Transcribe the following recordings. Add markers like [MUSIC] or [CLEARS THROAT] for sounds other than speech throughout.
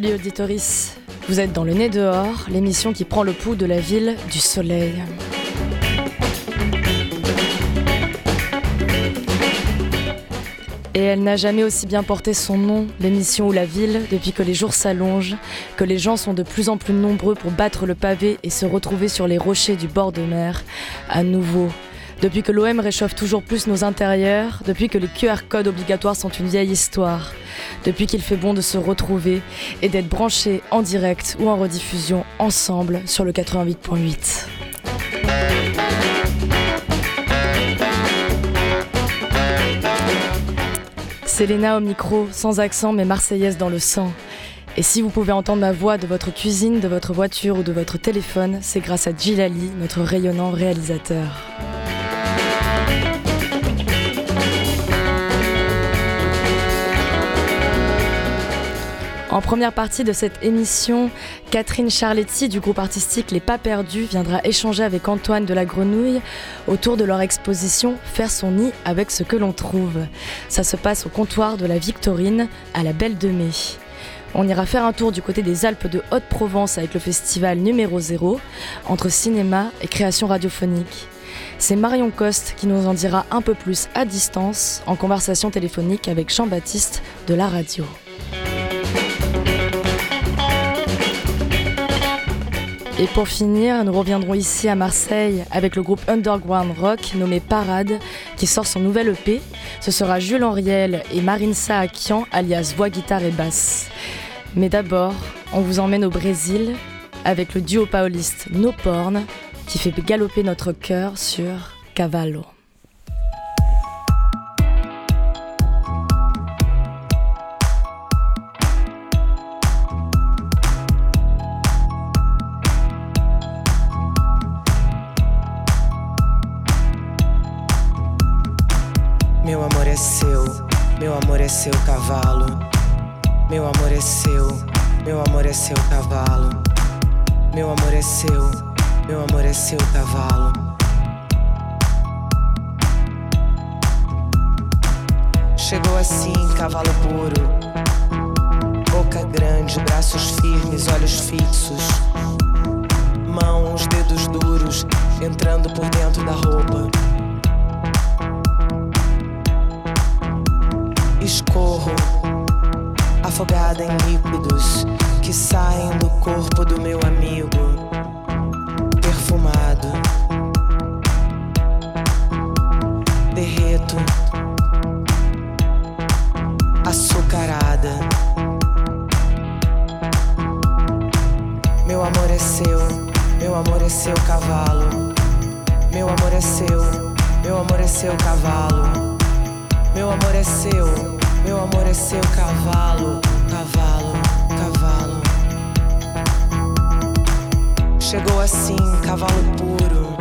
Salut auditoris, vous êtes dans le nez dehors, l'émission qui prend le pouls de la ville du soleil. Et elle n'a jamais aussi bien porté son nom, l'émission ou la ville, depuis que les jours s'allongent, que les gens sont de plus en plus nombreux pour battre le pavé et se retrouver sur les rochers du bord de mer, à nouveau. Depuis que l'OM réchauffe toujours plus nos intérieurs, depuis que les QR codes obligatoires sont une vieille histoire, depuis qu'il fait bon de se retrouver et d'être branchés en direct ou en rediffusion ensemble sur le 88.8. C'est Léna au micro, sans accent mais marseillaise dans le sang. Et si vous pouvez entendre ma voix de votre cuisine, de votre voiture ou de votre téléphone, c'est grâce à Gilali, notre rayonnant réalisateur. En première partie de cette émission, Catherine Charletti du groupe artistique Les Pas Perdus viendra échanger avec Antoine de la Grenouille autour de leur exposition Faire son nid avec ce que l'on trouve. Ça se passe au comptoir de la Victorine à la Belle de Mai. On ira faire un tour du côté des Alpes de Haute-Provence avec le festival numéro 0 entre cinéma et création radiophonique. C'est Marion Coste qui nous en dira un peu plus à distance en conversation téléphonique avec Jean-Baptiste de la radio. Et pour finir, nous reviendrons ici à Marseille avec le groupe underground rock nommé Parade qui sort son nouvel EP. Ce sera Jules Henriel et Marine Saakian alias voix, guitare et basse. Mais d'abord, on vous emmène au Brésil avec le duo pauliste No Porn qui fait galoper notre cœur sur Cavallo. Seu cavalo. Meu amor é seu, meu amor é seu cavalo. Meu amor é seu, meu amor é seu cavalo. Chegou assim, cavalo puro. Boca grande, braços firmes, olhos fixos. Mãos, dedos duros, entrando por dentro da roupa. Escorro, afogada em líquidos que saem do corpo do meu amigo, perfumado. Derreto, açucarada. Meu amor é seu, meu amor é seu cavalo. Meu amor é seu, meu amor é seu cavalo. Meu amor é seu, meu amor é seu cavalo, cavalo, cavalo. Chegou assim, cavalo puro,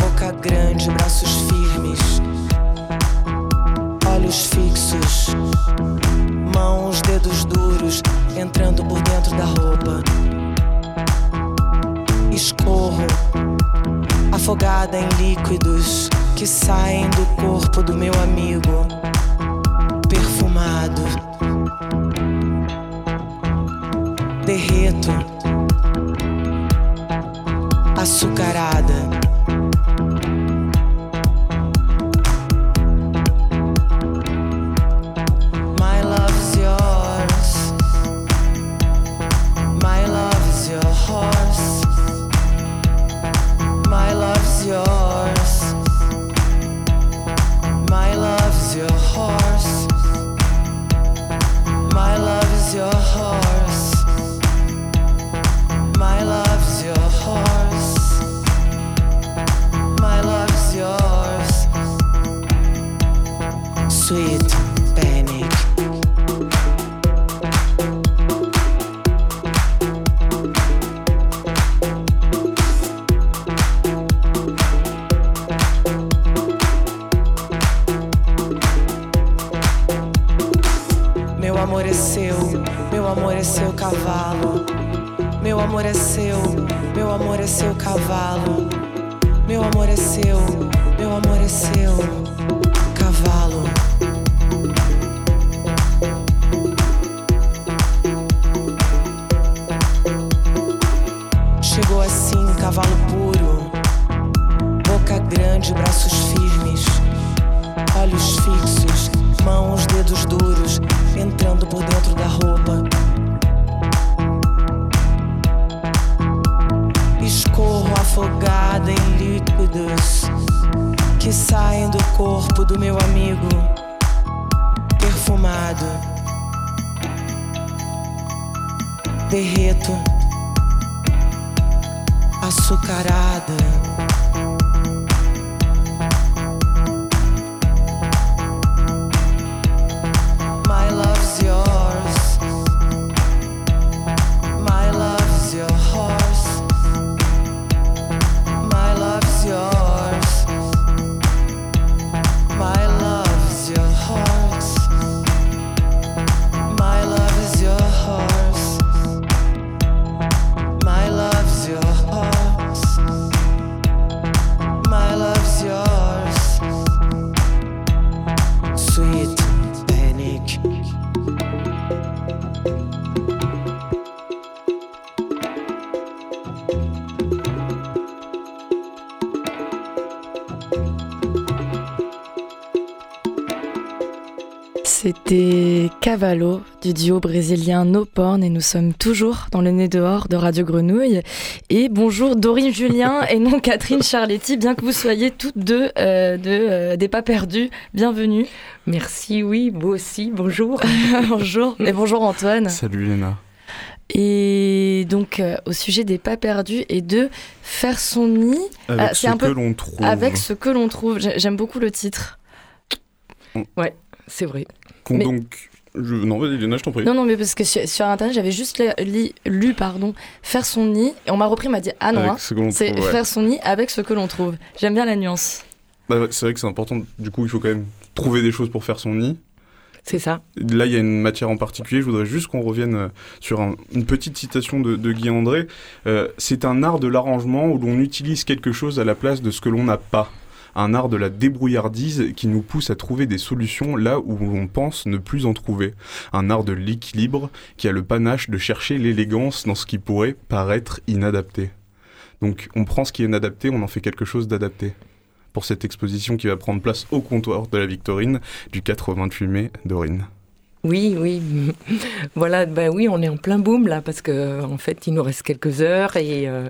boca grande, braços firmes, olhos fixos, mãos, dedos duros, entrando por dentro da roupa. Escorro, afogada em líquidos que saem do corpo do meu amigo, lado. Derreto, açucarado. Cavallo du duo brésilien No Porn et nous sommes toujours dans le nez dehors de Radio Grenouille. Et bonjour Dorine Julien [LAUGHS] et non Catherine Charletti, bien que vous soyez toutes deux euh, de, euh, des pas perdus. Bienvenue. Merci, oui, vous aussi, bonjour. [LAUGHS] bonjour. Et bonjour Antoine. Salut Léna. Et donc euh, au sujet des pas perdus et de faire son nid Avec Ah, ce c'est un peu que l'on trouve. avec ce que l'on trouve. J'ai- J'aime beaucoup le titre. C'est vrai. Qu'on mais- donc... Je... Non, vas-y Léna, je t'en prie. Non, non, mais parce que sur, sur internet, j'avais juste li- lu, pardon, faire son nid et on m'a repris, on m'a dit ah non, hein, c'est ouais. faire son nid avec ce que l'on trouve. J'aime bien la nuance. Bah c'est vrai que c'est important. Du coup, il faut quand même trouver des choses pour faire son nid. C'est ça. Là, il y a une matière en particulier. Je voudrais juste qu'on revienne euh, sur un- une petite citation de, de Guy André. Euh, c'est un art de l'arrangement où l'on utilise quelque chose à la place de ce que l'on n'a pas. Un art de la débrouillardise qui nous pousse à trouver des solutions là où l'on pense ne plus en trouver. Un art de l'équilibre qui a le panache de chercher l'élégance dans ce qui pourrait paraître inadapté. Donc on prend ce qui est inadapté, on en fait quelque chose d'adapté. Pour cette exposition qui va prendre place au comptoir de la Victorine du 4 au 28 mai, Dorine. Oui, oui. [LAUGHS] voilà, ben oui, on est en plein boom là parce que en fait, il nous reste quelques heures et euh,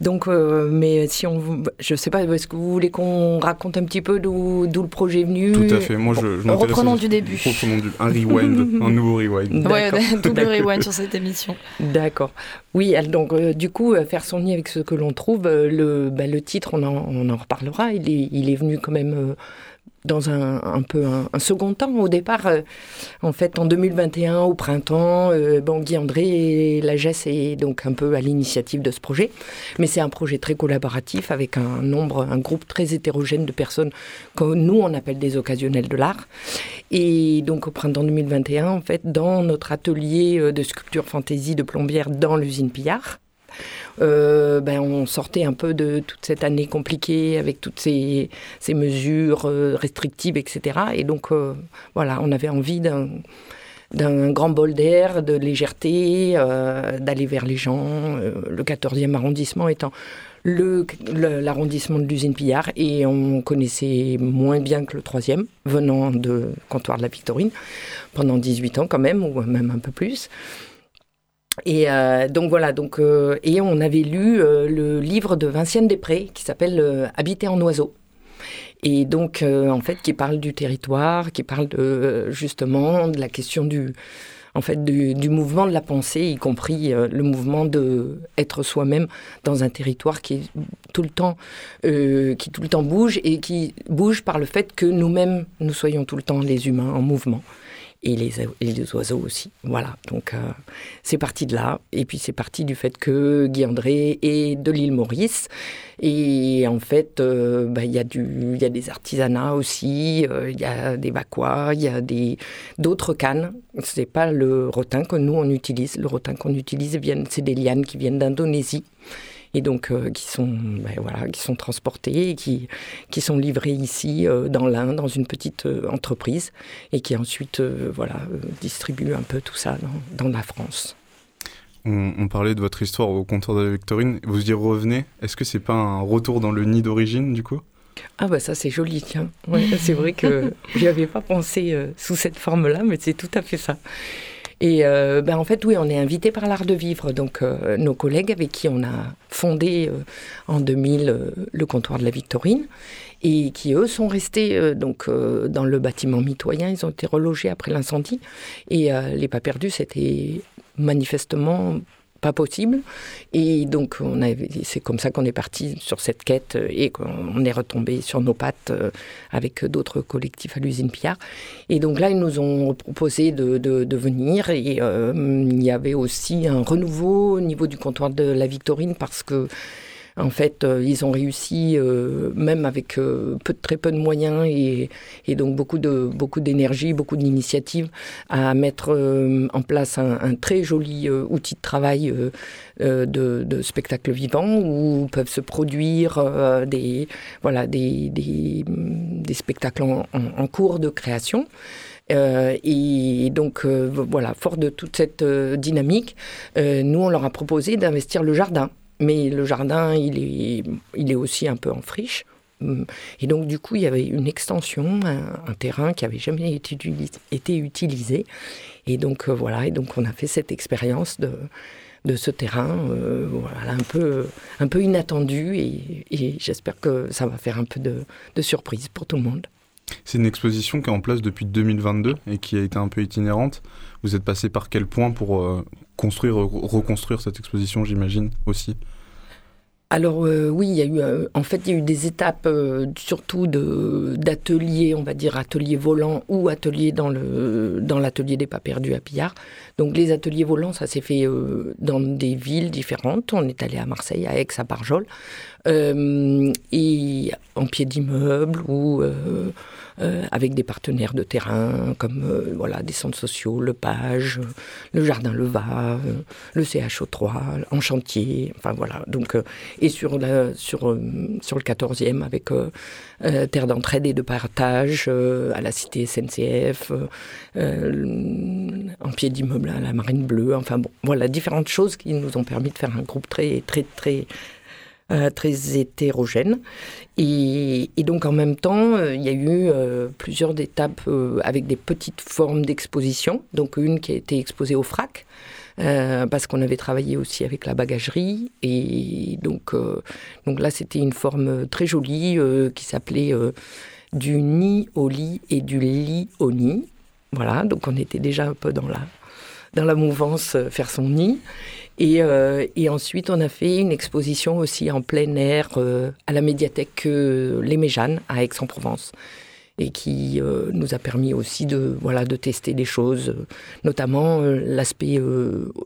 donc, euh, mais si on, je sais pas, est-ce que vous voulez qu'on raconte un petit peu d'où d'où le projet est venu? Tout à fait. Moi, je, je reprenons du début. [LAUGHS] Reprenons du- un rewind, un nouveau rewind. [LAUGHS] Ouais, D'accord. double rewind sur cette émission. D'accord. Oui, elle- donc euh, du coup, euh, faire son nid avec ce que l'on trouve, euh, le, bah, le titre, on en, on en reparlera. Il est, il est venu quand même euh, dans un, un peu un, second temps. Au départ, euh, en fait, en 2021, au printemps, euh, Guy André et la GES est donc un peu à l'initiative de ce projet. Mais c'est un projet très collaboratif avec un nombre, un groupe très hétérogène de personnes que nous, on appelle des occasionnels de l'art. Et donc au printemps 2021, en fait, dans notre atelier euh, de sculpture fantaisie de Plombières dans l'usine Pillard, euh, ben, on sortait un peu de toute cette année compliquée avec toutes ces, mesures euh, restrictives, etc. Et donc euh, voilà, on avait envie d'un grand bol d'air, de légèreté, d'aller vers les gens, le 14e arrondissement étant l'arrondissement de l'usine Pillard et on connaissait moins bien que le troisième, venant de comptoir de la Victorine, pendant 18 ans quand même, ou même un peu plus. Et euh, donc voilà, donc, euh, et on avait lu euh, le livre de Vinciane Després qui s'appelle Habiter en oiseau. Et donc, en fait, qui parle du territoire, qui parle justement de la question du, en fait, du, mouvement de la pensée, y compris le mouvement de être soi-même dans un territoire qui est tout le temps, qui tout le temps bouge et qui bouge par le fait que nous-mêmes, nous soyons tout le temps les humains en mouvement. Et les, les oiseaux aussi. Voilà, donc euh, c'est parti de là. Et puis c'est parti du fait que Guy André est de l'île Maurice. Et en fait, euh, bah, il y, a y a des artisanats aussi, euh, il y a des vaquois, il y a d'autres cannes. C'est pas le rotin que nous on utilise. Le rotin qu'on utilise, c'est des lianes qui viennent d'Indonésie. Et donc, euh, qui, sont, ben voilà, qui sont transportées et qui, qui sont livrées ici, euh, dans l'Inde, dans une petite euh, entreprise, et qui ensuite voilà, distribuent un peu tout ça dans, dans la France. On, on parlait de votre histoire au comptoir de la Victorine. Vous y revenez. Est-ce que c'est pas un retour dans le nid d'origine, du coup? Ah bah ça c'est joli, tiens. Ouais, c'est vrai que [LAUGHS] j'y avais pas pensé euh, sous cette forme-là, mais c'est tout à fait ça. Et euh, ben en fait, oui, on est invité par l'art de vivre. Donc, euh, nos collègues avec qui on a fondé euh, en 2000 euh, le comptoir de la Victorine et qui, eux, sont restés donc dans le bâtiment mitoyen. Ils ont été relogés après l'incendie. Et les pas perdus, c'était manifestement pas possible. Et donc, on c'est comme ça qu'on est parti sur cette quête et qu'on est retombé sur nos pattes euh, avec d'autres collectifs à l'usine Pillard. Et donc là, ils nous ont proposé de, de, venir et euh, il y avait aussi un renouveau au niveau du comptoir de la Victorine parce que en fait, euh, ils ont réussi, euh, même avec euh, peu, très peu de moyens et, donc beaucoup de beaucoup d'énergie, beaucoup d'initiatives, à mettre en place un, très joli outil de travail de, spectacle vivant où peuvent se produire des voilà des, des, spectacles en, cours de création. et donc, voilà, fort de toute cette dynamique, nous, on leur a proposé d'investir le jardin. Mais le jardin, il est, il est aussi un peu en friche. Et donc, du coup, il y avait une extension, un, terrain qui avait jamais été, utilisé. Et donc, euh, voilà, et donc on a fait cette expérience de, de ce terrain, euh, voilà, un peu, un peu inattendu. Et, et j'espère que ça va faire un peu de, de surprise pour tout le monde. C'est une exposition qui est en place depuis 2022 et qui a été un peu itinérante. Vous êtes passé par quel point pour euh, construire, reconstruire cette exposition, j'imagine, aussi alors euh, oui, il y a eu euh, en fait il y a eu des étapes surtout de d'ateliers, on va dire ateliers volants ou ateliers dans le dans l'atelier des pas perdus à Pillard. Donc les ateliers volants, ça s'est fait dans des villes différentes. On est allé à Marseille, à Aix, à Barjol, et en pied d'immeuble ou euh, avec des partenaires de terrain comme euh, voilà, des centres sociaux, le Page, le Jardin Leva, euh, le CHO3, en chantier, enfin voilà. Donc, et sur, la, sur, sur le 14e avec Terre d'entraide et de partage à la cité SNCF, en pied d'immeuble à la Marine Bleue, enfin bon, voilà, différentes choses qui nous ont permis de faire un groupe très, très, très euh, très hétérogène. Et, donc en même temps, euh, il y a eu euh, plusieurs étapes avec des petites formes d'exposition. Donc une qui a été exposée au FRAC, parce qu'on avait travaillé aussi avec la bagagerie. Et donc, donc là, c'était une forme très jolie qui s'appelait du nid au lit et du lit au nid. Voilà, donc on était déjà un peu dans la, dans la mouvance faire son nid. Euh, et, ensuite, on a fait une exposition aussi en plein air euh, à la médiathèque euh, Les Méjanes à Aix-en-Provence et qui nous a permis aussi de voilà de tester des choses, notamment l'aspect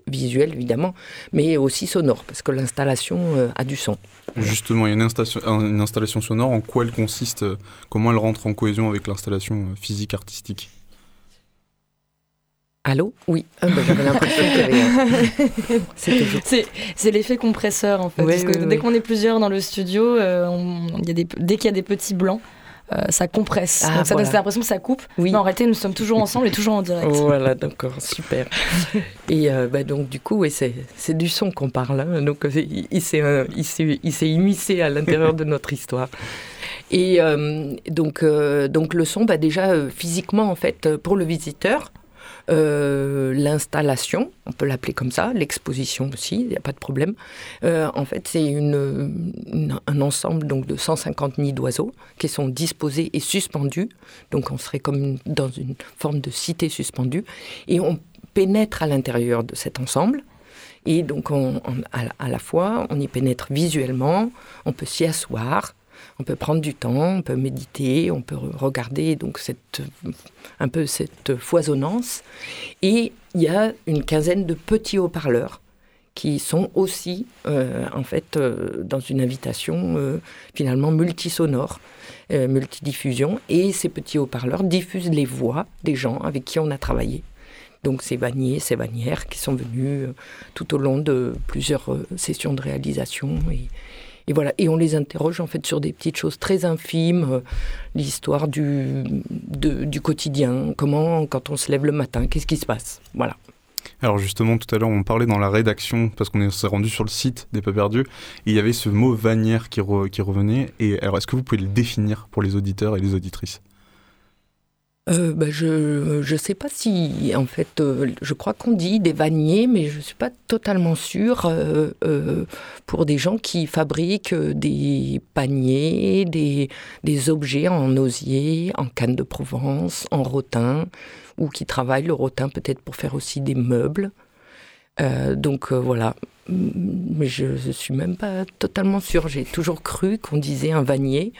visuel évidemment, mais aussi sonore parce que l'installation a du son. Justement, il y a une installation, une installation sonore. En quoi elle consiste Comment elle rentre en cohésion avec l'installation physique artistique? Allô Oui, ah, bah, j'avais l'impression qu'il y avait. C'est l'effet compresseur en fait. parce que dès qu'on est plusieurs dans le studio, euh, y a des, dès qu'il y a des petits blancs, euh, ça compresse. Ah, donc ça donne l'impression que ça coupe. Oui. Mais en réalité, nous sommes toujours ensemble et toujours en direct. Voilà, d'accord, super. et euh, bah, donc, du coup, c'est du son qu'on parle. Hein. donc, il s'est immiscé à l'intérieur de notre histoire. Et donc, donc, le son, bah, déjà, physiquement, en fait, pour le visiteur, euh, l'installation, on peut l'appeler comme ça, l'exposition aussi, il n'y a pas de problème. Euh, en fait, c'est un ensemble donc de 150 nids d'oiseaux qui sont disposés et suspendus. Donc, on serait comme dans une forme de cité suspendue. Et on pénètre à l'intérieur de cet ensemble. Et donc, on, à, la fois, on y pénètre visuellement, on peut s'y asseoir, on peut prendre du temps, on peut méditer, on peut regarder donc un peu cette foisonnance. Et il y a une quinzaine de petits haut-parleurs qui sont aussi euh, en fait euh, dans une invitation euh, finalement multisonore, multidiffusion. Et ces petits haut-parleurs diffusent les voix des gens avec qui on a travaillé. Donc ces vanniers, ces vannières qui sont venus tout au long de plusieurs sessions de réalisation et voilà, et on les interroge en fait sur des petites choses très infimes, euh, l'histoire du, du quotidien, comment quand on se lève le matin, qu'est-ce qui se passe, voilà. Alors justement, tout à l'heure, on parlait dans la rédaction, parce qu'on s'est rendu sur le site des Pas Perdus, il y avait ce mot vanière qui, qui revenait. Et alors, est-ce que vous pouvez le définir pour les auditeurs et les auditrices? Euh, bah, je ne sais pas si, en fait, euh, je crois qu'on dit des vanniers, mais je ne suis pas totalement sûre euh, pour des gens qui fabriquent des paniers, des, des, objets en osier, en canne de Provence, en rotin, ou qui travaillent le rotin peut-être pour faire aussi des meubles. Donc voilà, mais je ne suis même pas totalement sûre. J'ai toujours cru qu'on disait un vanier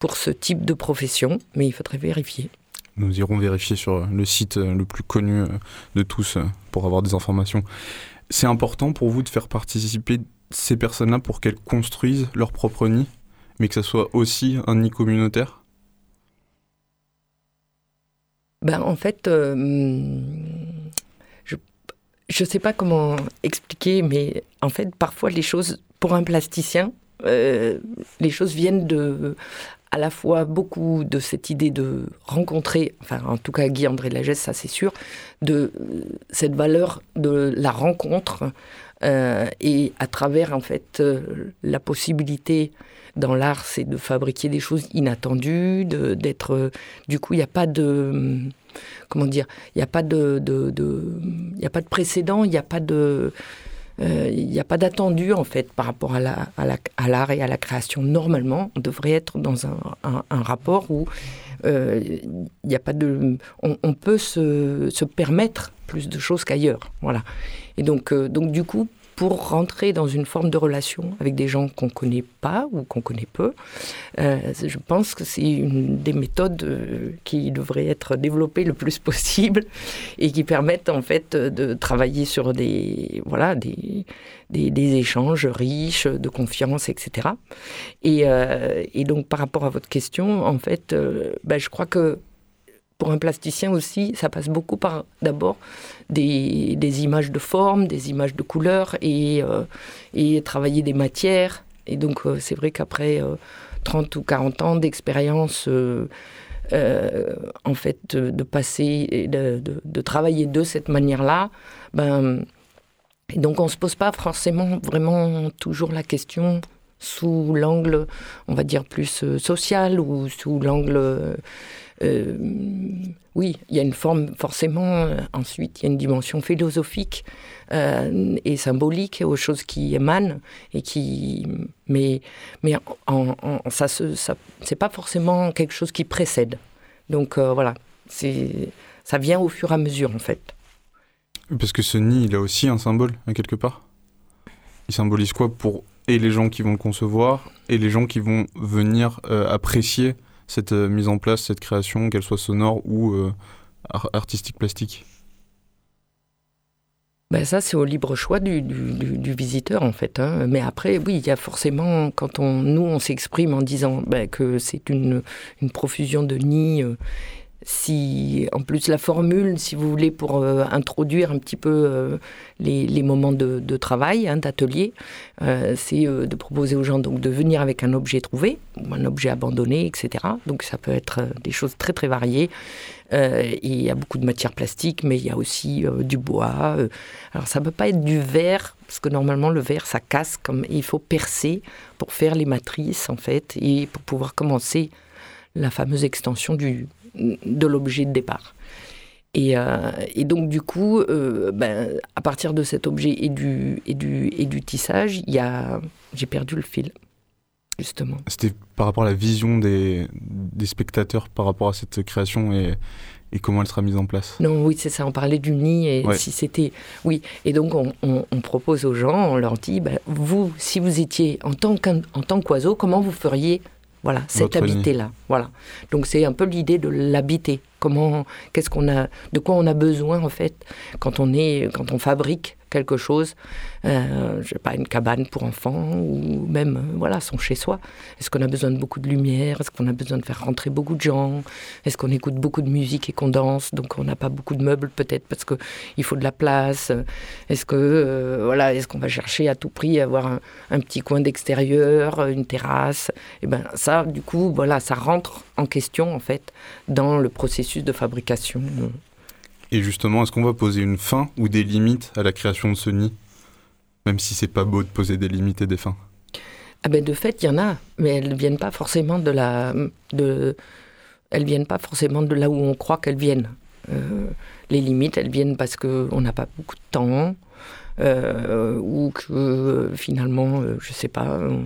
pour ce type de profession, mais il faudrait vérifier. Nous irons vérifier sur le site le plus connu de tous pour avoir des informations. C'est important pour vous de faire participer ces personnes-là pour qu'elles construisent leur propre nid, mais que ça soit aussi un nid communautaire? Ben, En fait, euh, je ne sais pas comment expliquer, mais en fait, parfois, les choses, pour un plasticien, euh, les choses viennent de à la fois beaucoup de cette idée de rencontrer, enfin en tout cas Guy-André Lagesse, ça c'est sûr, de cette valeur de la rencontre euh, et à travers en fait euh, la possibilité dans l'art, c'est de fabriquer des choses inattendues, d'être. Euh, du coup, il n'y a pas de. Comment dire Il n'y a pas de. de, il a pas de précédent, il n'y a pas de. Il n'y a pas d'attendu en fait par rapport à l'art et à la création. Normalement, on devrait être dans un, rapport où n'y a pas de, on, on peut se, se, permettre plus de choses qu'ailleurs. Voilà. Et donc, euh, donc du coup, pour rentrer dans une forme de relation avec des gens qu'on ne connaît pas ou qu'on connaît peu, euh, je pense que c'est une des méthodes euh, qui devrait être développée le plus [LAUGHS] possible et qui permettent en fait de travailler sur des, voilà, des, des, échanges riches, de confiance, etc. Et, et, donc par rapport à votre question, en fait, ben, je crois que pour un plasticien aussi, ça passe beaucoup par d'abord des, images de forme, des images de couleurs et, euh, et travailler des matières. Et donc euh, c'est vrai qu'après 30 euh, ou 40 ans d'expérience, en fait, de, passer, de, de, de, travailler de cette manière-là, ben, et donc on ne se pose pas forcément vraiment toujours la question sous l'angle, on va dire, plus social ou sous l'angle euh, oui, il y a une forme, forcément, euh, ensuite, il y a une dimension philosophique euh, et symbolique aux choses qui émanent et qui. Mais, mais en, ça, c'est pas forcément quelque chose qui précède. Donc voilà, c'est, ça vient au fur et à mesure, en fait. Parce que ce nid, il a aussi un symbole, quelque part? Il symbolise quoi pour et les gens qui vont le concevoir et les gens qui vont venir apprécier cette euh, mise en place, cette création, qu'elle soit sonore ou euh, artistique plastique ben ça, c'est au libre choix du, du, visiteur, en fait. Hein. Mais après, oui, il y a forcément, quand on, nous, on s'exprime en disant ben, que c'est une, une, profusion de nids euh, si en plus la formule, si vous voulez, pour euh, introduire un petit peu euh, les, moments de, travail, hein, d'atelier, euh, c'est de proposer aux gens donc de venir avec un objet trouvé, ou un objet abandonné, etc. Donc ça peut être des choses très très variées. il y a beaucoup de matières plastiques, mais il y a aussi du bois. alors ça ne peut pas être du verre, parce que normalement le verre ça casse, comme il faut percer pour faire les matrices en fait, et pour pouvoir commencer la fameuse extension du, de l'objet de départ. Et, euh, et, donc du coup, euh, ben, à partir de cet objet et du, et du, et du tissage, j'ai perdu le fil, justement. C'était par rapport à la vision des, des, spectateurs par rapport à cette création et, et comment elle sera mise en place Non, oui, c'est ça, on parlait du nid et si c'était... Oui, et donc on, on, propose aux gens, on leur dit, ben, vous, si vous étiez en tant qu'oiseau, comment vous feriez voilà, cet habité-là. Voilà. Donc c'est un peu l'idée de l'habiter. Comment, qu'est-ce qu'on a, de quoi on a besoin en fait quand on est, quand on fabrique quelque chose, euh, je sais pas, une cabane pour enfants ou même euh, voilà son chez soi. Est-ce qu'on a besoin de beaucoup de lumière? Est-ce qu'on a besoin de faire rentrer beaucoup de gens? Est-ce qu'on écoute beaucoup de musique et qu'on danse? Donc on n'a pas beaucoup de meubles peut-être parce que il faut de la place. Est-ce que euh, voilà, est-ce qu'on va chercher à tout prix à avoir un, petit coin d'extérieur, une terrasse? Et eh ben ça, du coup, voilà, ça rentre en question en fait dans le processus de fabrication. Et justement, est-ce qu'on va poser une fin ou des limites à la création de ce nid? Même si c'est pas beau de poser des limites et des fins. Ah ben de fait, il y en a, mais elles ne viennent pas forcément de la. De, elles viennent pas forcément de là où on croit qu'elles viennent. Euh, les limites, elles viennent parce qu'on n'a pas beaucoup de temps, euh, ou que finalement, euh, je sais pas on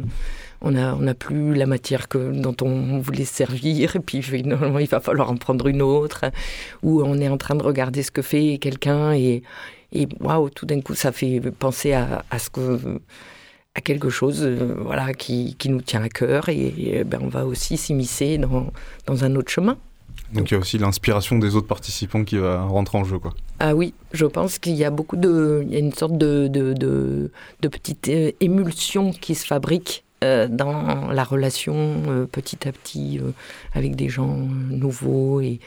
n'a on a plus la matière que, dont on voulait servir, et puis finalement il va falloir en prendre une autre, ou on est en train de regarder ce que fait quelqu'un et, et waouh, tout d'un coup, ça fait penser à, à ce que à quelque chose euh, voilà, qui, qui, nous tient à cœur et, ben, on va aussi s'immiscer dans, dans un autre chemin. Donc il y a aussi l'inspiration des autres participants qui va rentrer en jeu. Quoi. Ah oui, je pense qu'il y a beaucoup de... Il y a une sorte de, de, de, de petite euh, émulsion qui se fabrique euh, dans la relation petit à petit avec des gens nouveaux et,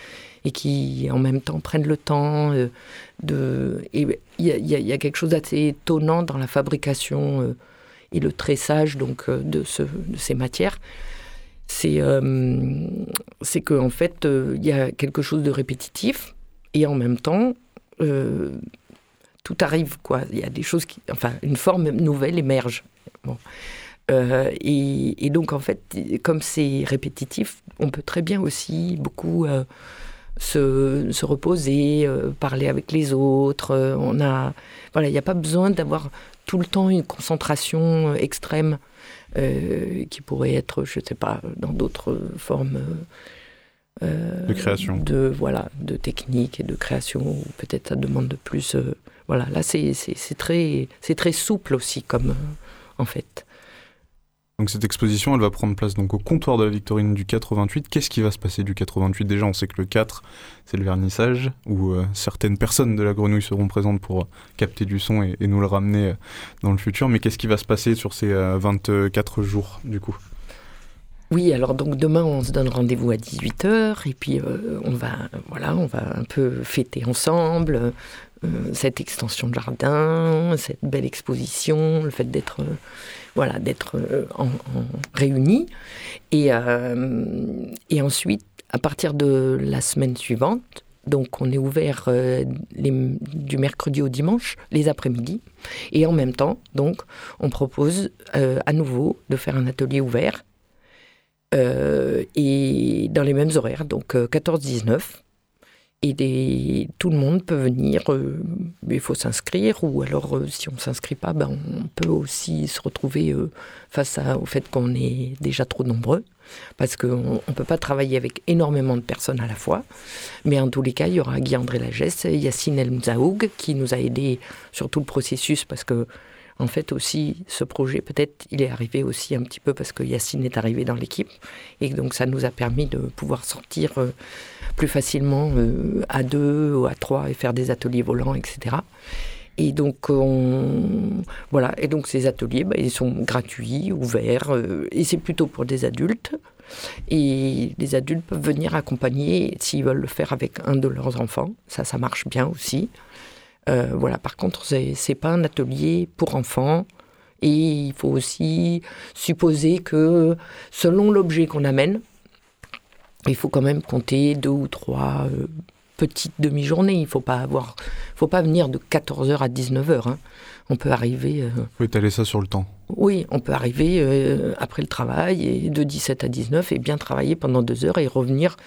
qui en même temps prennent le temps il y, a quelque chose d'assez étonnant dans la fabrication et le tressage donc, de, ce, de ces matières c'est euh, qu'en en fait, euh, il y a quelque chose de répétitif et en même temps, euh, tout arrive. Il y a des choses. Enfin, une forme nouvelle émerge. Et, et, donc, en fait, comme c'est répétitif, on peut très bien aussi beaucoup se, se, reposer, parler avec les autres. on a, voilà, il n'y a pas besoin d'avoir tout le temps une concentration extrême. Euh, qui pourrait être, je ne sais pas, dans d'autres formes. Euh, de création. De, voilà, de technique et de création, ou peut-être ça demande de plus. Euh, voilà, là, c'est très, très souple aussi, comme en fait. Donc cette exposition, elle va prendre place donc au comptoir de la Victorine du 88. Qu'est-ce qui va se passer du 88 Déjà, on sait que le 4, c'est le vernissage, où euh, certaines personnes de la grenouille seront présentes pour euh, capter du son et, nous le ramener euh, dans le futur. Mais qu'est-ce qui va se passer sur ces 24 jours, du coup? Oui, alors donc demain on se donne rendez-vous à 18h et puis on va voilà, on va un peu fêter ensemble cette extension de jardin, cette belle exposition, le fait d'être voilà, d'être euh, réunis. Et, euh, et ensuite, à partir de la semaine suivante, donc on est ouvert euh, du mercredi au dimanche, les après-midi. Et en même temps, donc, on propose à nouveau de faire un atelier ouvert. et dans les mêmes horaires, donc 14-19. Et tout le monde peut venir, euh, il faut s'inscrire, ou alors euh, si on ne s'inscrit pas, ben, on peut aussi se retrouver euh, face au fait qu'on est déjà trop nombreux, parce qu'on ne peut pas travailler avec énormément de personnes à la fois. Mais en tous les cas, il y aura Guy-André Lagesse, Yacine El Mzaoug, qui nous a aidés sur tout le processus, parce que en fait aussi, ce projet, peut-être, il est arrivé aussi un petit peu parce que Yacine est arrivé dans l'équipe, et donc ça nous a permis de pouvoir sortir plus facilement euh, à deux ou à trois et faire des ateliers volants, etc. Et donc, on... voilà. Et donc, ces ateliers, bah, ils sont gratuits, ouverts, euh, et c'est plutôt pour des adultes. Et les adultes peuvent venir accompagner s'ils veulent le faire avec un de leurs enfants. Ça, ça marche bien aussi. Euh, voilà. Par contre, c'est, pas un atelier pour enfants. Et il faut aussi supposer que selon l'objet qu'on amène, il faut quand même compter deux ou trois euh, petites demi-journées. Il ne faut pas avoir, faut pas venir de 14h à 19h. Hein. On peut arriver. Euh, oui, étaler ça sur le temps. Oui, on peut arriver euh, après le travail et de 17 à 19 et bien travailler pendant deux heures et revenir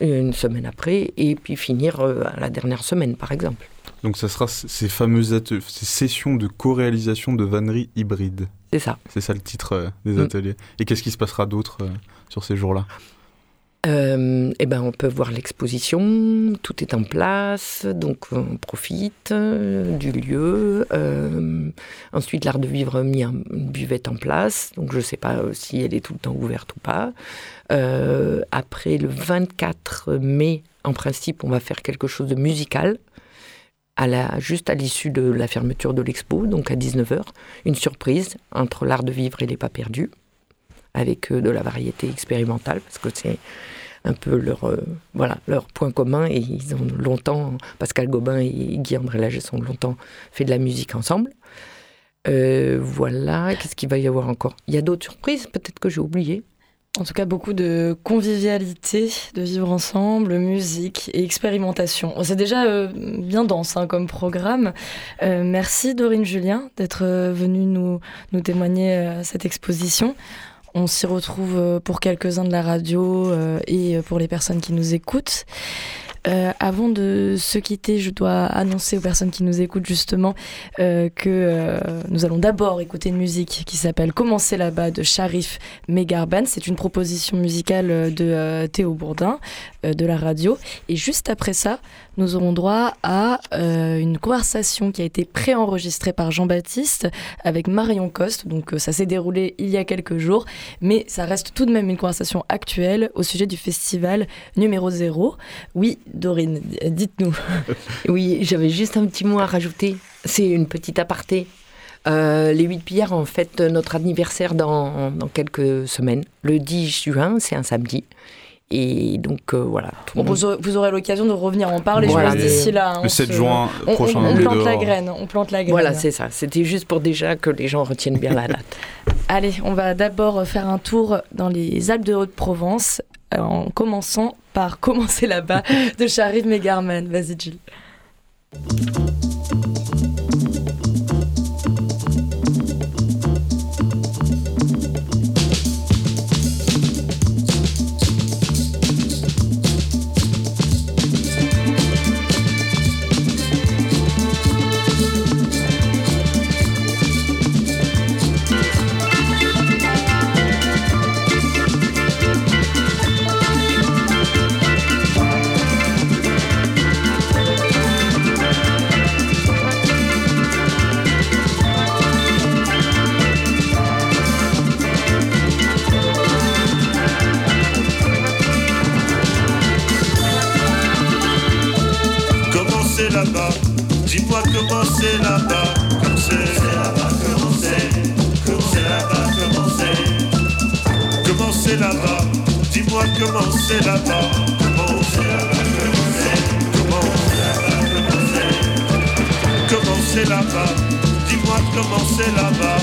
une semaine après et puis finir à la dernière semaine, par exemple. Donc ça sera ces fameuses ces sessions de co-réalisation de vannerie hybride. C'est ça. C'est ça le titre des mm. ateliers. Et qu'est-ce qui se passera d'autre sur ces jours-là? Euh, eh ben, on peut voir l'exposition, tout est en place, donc on profite euh, du lieu. Euh, ensuite, l'art de vivre a mis une buvette en place, donc je ne sais pas si elle est tout le temps ouverte ou pas. après, le 24 mai, en principe, on va faire quelque chose de musical. Juste à l'issue de la fermeture de l'expo, donc à 19h, une surprise entre l'art de vivre et les pas perdus avec euh, de la variété expérimentale, parce que c'est un peu leur, euh, voilà, leur point commun. Et ils ont longtemps, Pascal Gobin et Guy André Lagesse ont longtemps fait de la musique ensemble. Euh, voilà, qu'est-ce qu'il va y avoir encore? Il y a d'autres surprises, peut-être que j'ai oublié. En tout cas, beaucoup de convivialité, de vivre ensemble, musique et expérimentation. C'est déjà bien dense hein, comme programme. merci Dorine Julien d'être venue nous, nous témoigner cette exposition. On s'y retrouve euh, pour quelques-uns de la radio euh, et pour les personnes qui nous écoutent. Euh, avant de se quitter, je dois annoncer aux personnes qui nous écoutent justement que nous allons d'abord écouter une musique qui s'appelle Commencer là-bas de Sharif Megarban. C'est une proposition musicale de Théo Bourdin. Euh, de la radio. Et juste après ça, nous aurons droit à euh, une conversation qui a été préenregistrée par Jean-Baptiste avec Marion Coste. Donc ça s'est déroulé il y a quelques jours, mais ça reste tout de même une conversation actuelle au sujet du festival numéro 0. Oui, Dorine, dites-nous. [LAUGHS] oui, j'avais juste un petit mot à rajouter. C'est une petite aparté. Euh, les 8 pillards, en fait, notre anniversaire dans, dans, quelques semaines. Le 10 juin, c'est un samedi. Et donc, euh, voilà. Bon, vous, aurez, vous aurez l'occasion de revenir en parler voilà, d'ici là. Hein, le 7 juin on, prochain. On, on plante la graine. On plante la graine. Voilà, c'est ça. C'était juste pour déjà que les gens retiennent bien la date. [LAUGHS] Allez, on va d'abord faire un tour dans les Alpes de Haute-Provence, en commençant par [LAUGHS] Commencer là-bas de Sharif Megarman. Vas-y, Gilles. Là-bas. Dis-moi comment c'est là-bas, comment c'est là-bas, comment c'est, là-bas. Dis-moi comment c'est là-bas,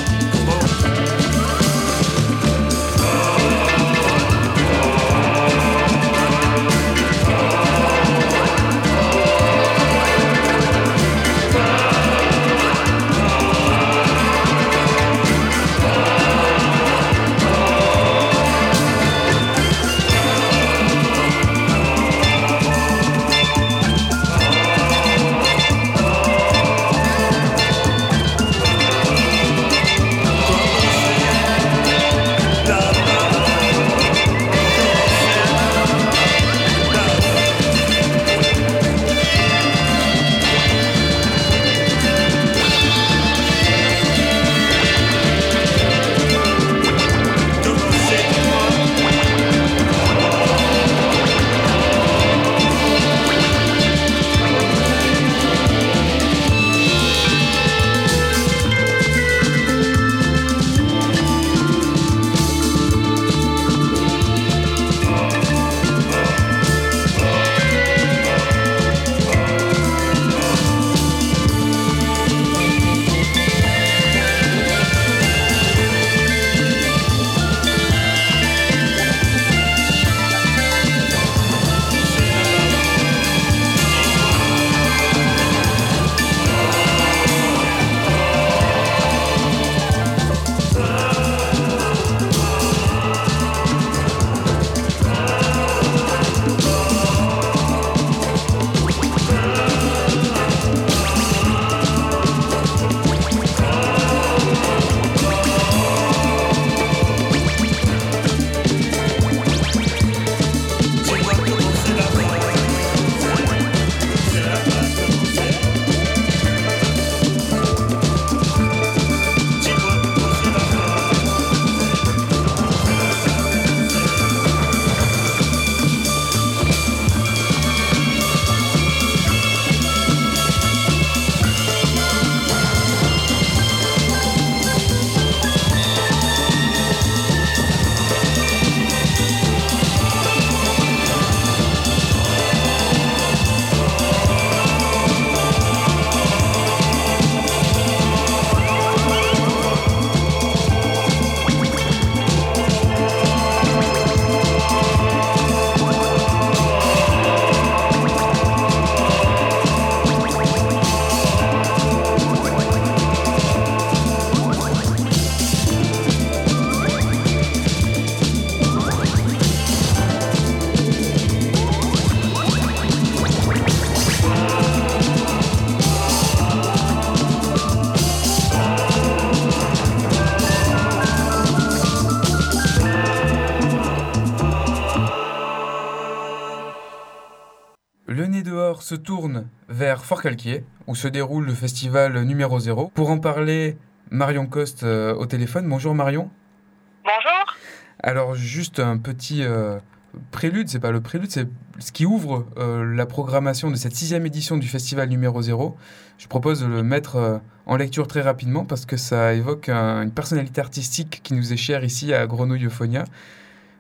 se tourne vers Fort-Calquier, où se déroule le festival numéro 0. Pour en parler, Marion Coste euh, au téléphone. Bonjour Marion. Bonjour. Alors juste un petit euh, prélude, c'est pas le prélude, c'est ce qui ouvre euh, la programmation de cette sixième édition du festival numéro 0. Je propose de le mettre euh, en lecture très rapidement parce que ça évoque un- une personnalité artistique qui nous est chère ici à Grenouille Euphonia.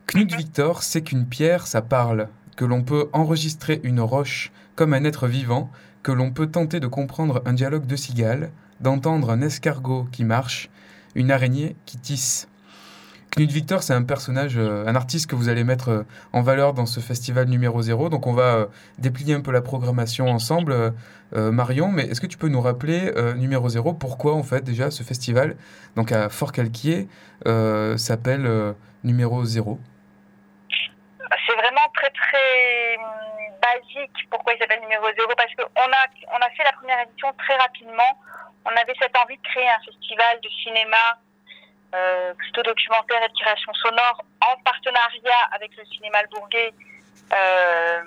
Knut Victor sait qu'une pierre, ça parle, que l'on peut enregistrer une roche comme un être vivant, que l'on peut tenter de comprendre un dialogue de cigales, d'entendre un escargot qui marche, une araignée qui tisse. Knut Victor, c'est un personnage, euh, un artiste que vous allez mettre euh, en valeur dans ce festival numéro 0. Donc on va euh, déplier un peu la programmation ensemble. Marion, mais est-ce que tu peux nous rappeler, numéro 0, pourquoi en fait déjà ce festival, donc à Fort-Calquier, s'appelle numéro 0 C'est vraiment très très pourquoi il s'appelle numéro 0 parce qu'on a, on a fait la première édition très rapidement. On avait cette envie de créer un festival de cinéma euh, plutôt documentaire et de création sonore en partenariat avec le cinéma Le Bourguet. Euh,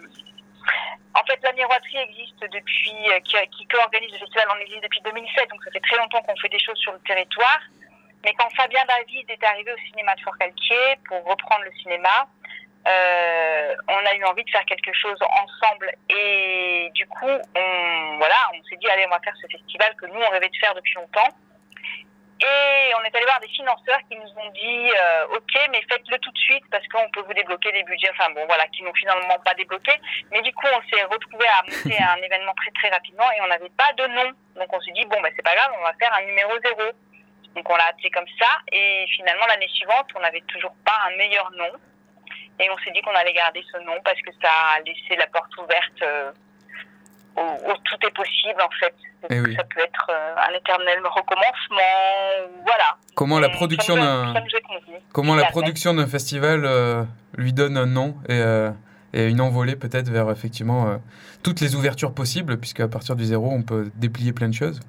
en fait, la miroiterie existe depuis, euh, qui, qui co-organise le festival, on existe depuis 2007, donc ça fait très longtemps qu'on fait des choses sur le territoire. Mais quand Fabien David est arrivé au cinéma de Fort-Calquier pour reprendre le cinéma, euh, on a eu envie de faire quelque chose ensemble et du coup, on, voilà, on s'est dit allez, on va faire ce festival que nous on rêvait de faire depuis longtemps. Et on est allé voir des financeurs qui nous ont dit euh, ok, mais faites-le tout de suite parce qu'on peut vous débloquer des budgets. Enfin bon, voilà, qui n'ont finalement pas débloqué. Mais du coup, on s'est retrouvé à monter [LAUGHS] un événement très très rapidement et on n'avait pas de nom. Donc on s'est dit bon, ben c'est pas grave, on va faire un numéro zéro. Donc on l'a appelé comme ça et finalement l'année suivante, on n'avait toujours pas un meilleur nom. Et on s'est dit qu'on allait garder ce nom parce que ça a laissé la porte ouverte euh, au, au tout est possible en fait. Eh oui. Ça peut être euh, un éternel recommencement, voilà. Comment la production d'un comment la à production d'un festival euh, lui donne un nom et, euh, et une envolée peut-être vers effectivement euh, toutes les ouvertures possibles puisqu'à partir du zéro on peut déplier plein de choses.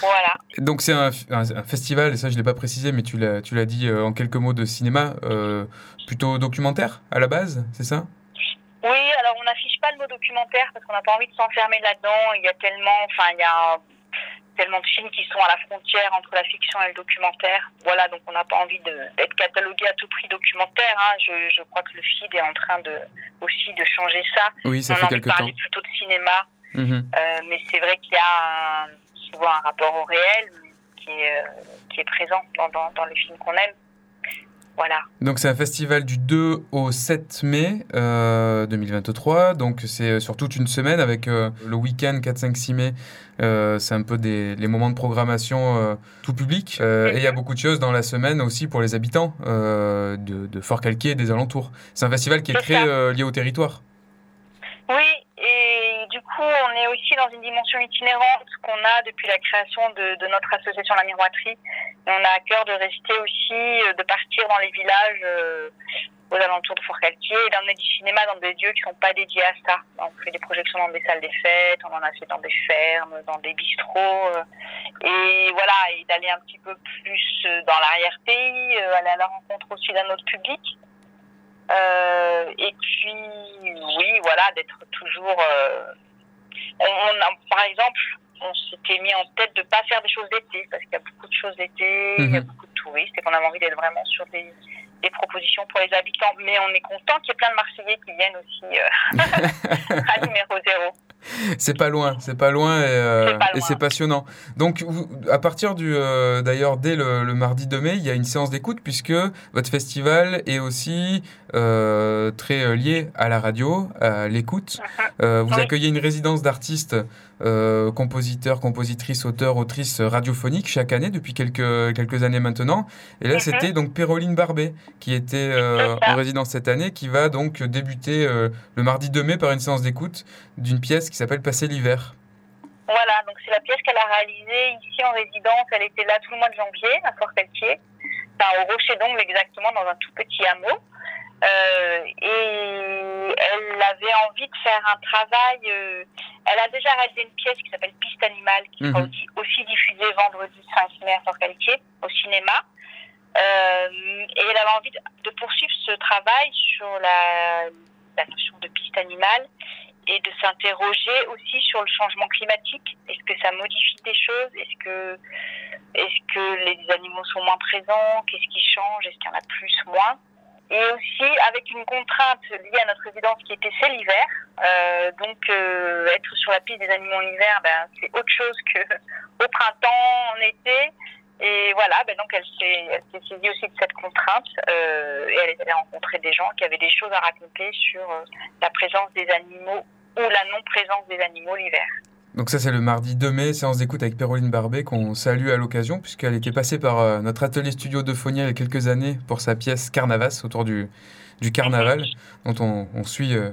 Voilà. Donc c'est un, un- un festival, et ça je l'ai pas précisé, mais tu l'as, dit euh, en quelques mots de cinéma, euh, plutôt documentaire à la base, c'est ça? Oui, alors on n'affiche pas le mot documentaire parce qu'on n'a pas envie de s'enfermer là-dedans. Il y a tellement, enfin, il y a tellement de films qui sont à la frontière entre la fiction et le documentaire. Voilà, donc on n'a pas envie d'être catalogué à tout prix documentaire. hein. Je, je crois que le FID est en train de aussi de changer ça. Oui, ça on fait de quelques temps. parler plutôt de cinéma, Mhm. euh, mais c'est vrai qu'il y a un- souvent un rapport au réel qui est, euh, qui est présent dans, dans, dans les films qu'on aime. Voilà. Donc c'est un festival du 2 au 7 mai euh, 2023, donc c'est sur toute une semaine avec euh, le week-end 4, 5, 6 mai, euh, c'est un peu des, les moments de programmation euh, tout public. Euh, et il y a beaucoup de choses dans la semaine aussi pour les habitants euh, de, de Fort-Calquier et des alentours. C'est un festival qui est C'est très euh, lié au territoire. Oui, et du coup, on est aussi dans une dimension itinérante qu'on a depuis la création de, notre association La Miroiterie. On a à cœur de rester aussi, euh, de partir dans les villages euh, aux alentours de Fort-Calquier et d'emmener du cinéma dans des lieux qui ne sont pas dédiés à ça. On fait des projections dans des salles des fêtes, on en a fait dans des fermes, dans des bistrots. euh, et voilà, et d'aller un petit peu plus dans l'arrière-pays, aller à la rencontre aussi d'un autre public. Et puis, oui, voilà, d'être toujours. On, on a, par exemple, on s'était mis en tête de ne pas faire des choses d'été, parce qu'il y a beaucoup de choses d'été, il y a Mhm. beaucoup de touristes, et qu'on avait envie d'être vraiment sur des, des propositions pour les habitants. Mais on est content qu'il y ait plein de Marseillais qui viennent aussi euh, [LAUGHS] à [LAUGHS] numéro zéro. C'est pas loin, c'est pas loin et, euh, C'est et passionnant. Donc, vous- à partir du, euh, d'ailleurs, dès le, le mardi 2 mai, il y a une séance d'écoute puisque votre festival est aussi euh, très lié à la radio, à l'écoute. Euh, vous Oui. accueillez une résidence d'artistes, euh, compositeurs, compositrices, auteurs, autrices radiophoniques chaque année depuis quelques quelques années maintenant. Et là, Mhm. c'était donc Péroline Barbet qui était euh, en résidence cette année, qui va donc débuter euh, le mardi 2 mai par une séance d'écoute d'une pièce qui s'appelle Passer l'hiver. Voilà, donc c'est la pièce qu'elle a réalisée ici en résidence. Elle était là tout le mois de janvier à Fort-Calquier, enfin, au Rocher d'Ongle exactement, dans un tout petit hameau. Euh, et elle avait envie de faire un travail. euh, elle a déjà réalisé une pièce qui s'appelle Piste animale, qui sera Mhm. aussi, aussi diffusée vendredi 5 mai à Fort-Calquier au cinéma. Euh, et elle avait envie de, de poursuivre ce travail sur la, la notion de piste animale et de s'interroger aussi sur le changement climatique. Est-ce que ça modifie des choses? Est-ce que, est-ce que les animaux sont moins présents? Qu'est-ce qui change? Est-ce qu'il y en a plus, moins? Et aussi avec une contrainte liée à notre résidence qui était c'est l'hiver. Euh, donc euh, être sur la piste des animaux en hiver, ben, c'est autre chose que [LAUGHS] au printemps, en été. Et voilà, ben donc elle s'est, saisie aussi de cette contrainte euh, et elle est allée rencontrer des gens qui avaient des choses à raconter sur la présence des animaux ou la non-présence des animaux l'hiver. Donc ça c'est le mardi 2 mai, séance d'écoute avec Péroline Barbet qu'on salue à l'occasion puisqu'elle était passée par euh, notre atelier studio de Phonia il y a quelques années pour sa pièce Carnavas autour du, du carnaval dont on, on suit, euh,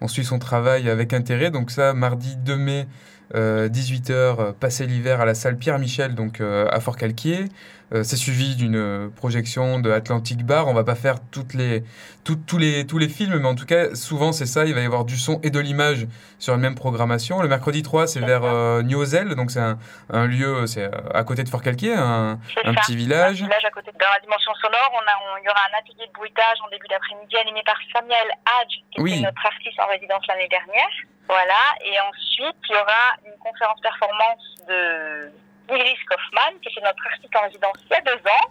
on suit son travail avec intérêt. Donc ça mardi 2 mai 18h, passer l'hiver à la salle Pierre-Michel, donc euh, à Fort-Calquier. Euh, c'est suivi d'une projection de Atlantic Bar. On va pas faire toutes les, tout- tous, les, tous les films, mais en tout cas, souvent c'est ça. Il va y avoir du son et de l'image sur une même programmation. Le mercredi 3, c'est vers euh, Niozelle, donc c'est un, un lieu, c'est euh, à côté de Fort-Calquier, un, petit village. Un village à côté. Dans la dimension sonore, on a, on- il y aura un atelier de bruitage en début d'après-midi animé par Samuel Hadj, qui Oui. était notre artiste en résidence l'année dernière. Voilà. Et ensuite, il y aura une conférence performance de Iris Kaufmann, qui était notre artiste en résidence il y a deux ans.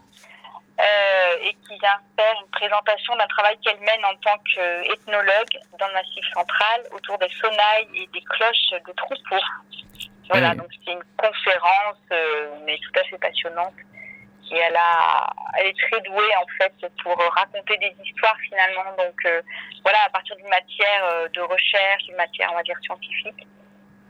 euh, et qui vient faire une présentation d'un travail qu'elle mène en tant qu'ethnologue dans le Massif central autour des sonnailles et des cloches de troupeaux. Voilà, Oui. donc c'est une conférence, euh, mais tout à fait passionnante. Et elle, a, elle est très douée en fait pour euh, raconter des histoires finalement. Donc euh, voilà, à partir d'une matière euh, de recherche, d'une matière on va dire scientifique,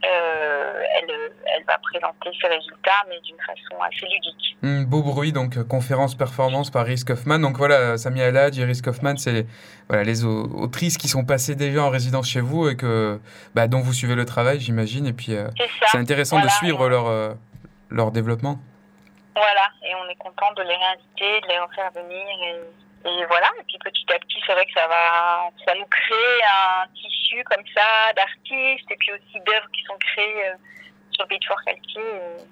euh, elle, elle va présenter ses résultats, mais d'une façon assez ludique. Hmm, beau bruit, donc conférence performance par Iris Kaufman. Donc voilà, Samia Eladj, Iris Kaufman, c'est voilà, les au- autrices qui sont passées déjà en résidence chez vous et que, bah, dont vous suivez le travail, j'imagine. Et puis C'est intéressant Voilà, de suivre leur, leur développement. Voilà, et on est content de les réinviter, de les refaire venir. Et, et voilà, et puis petit à petit, c'est vrai que ça va, ça nous crée un tissu comme ça d'artistes et puis aussi d'œuvres qui sont créées euh, sur Fort-Calquier. Et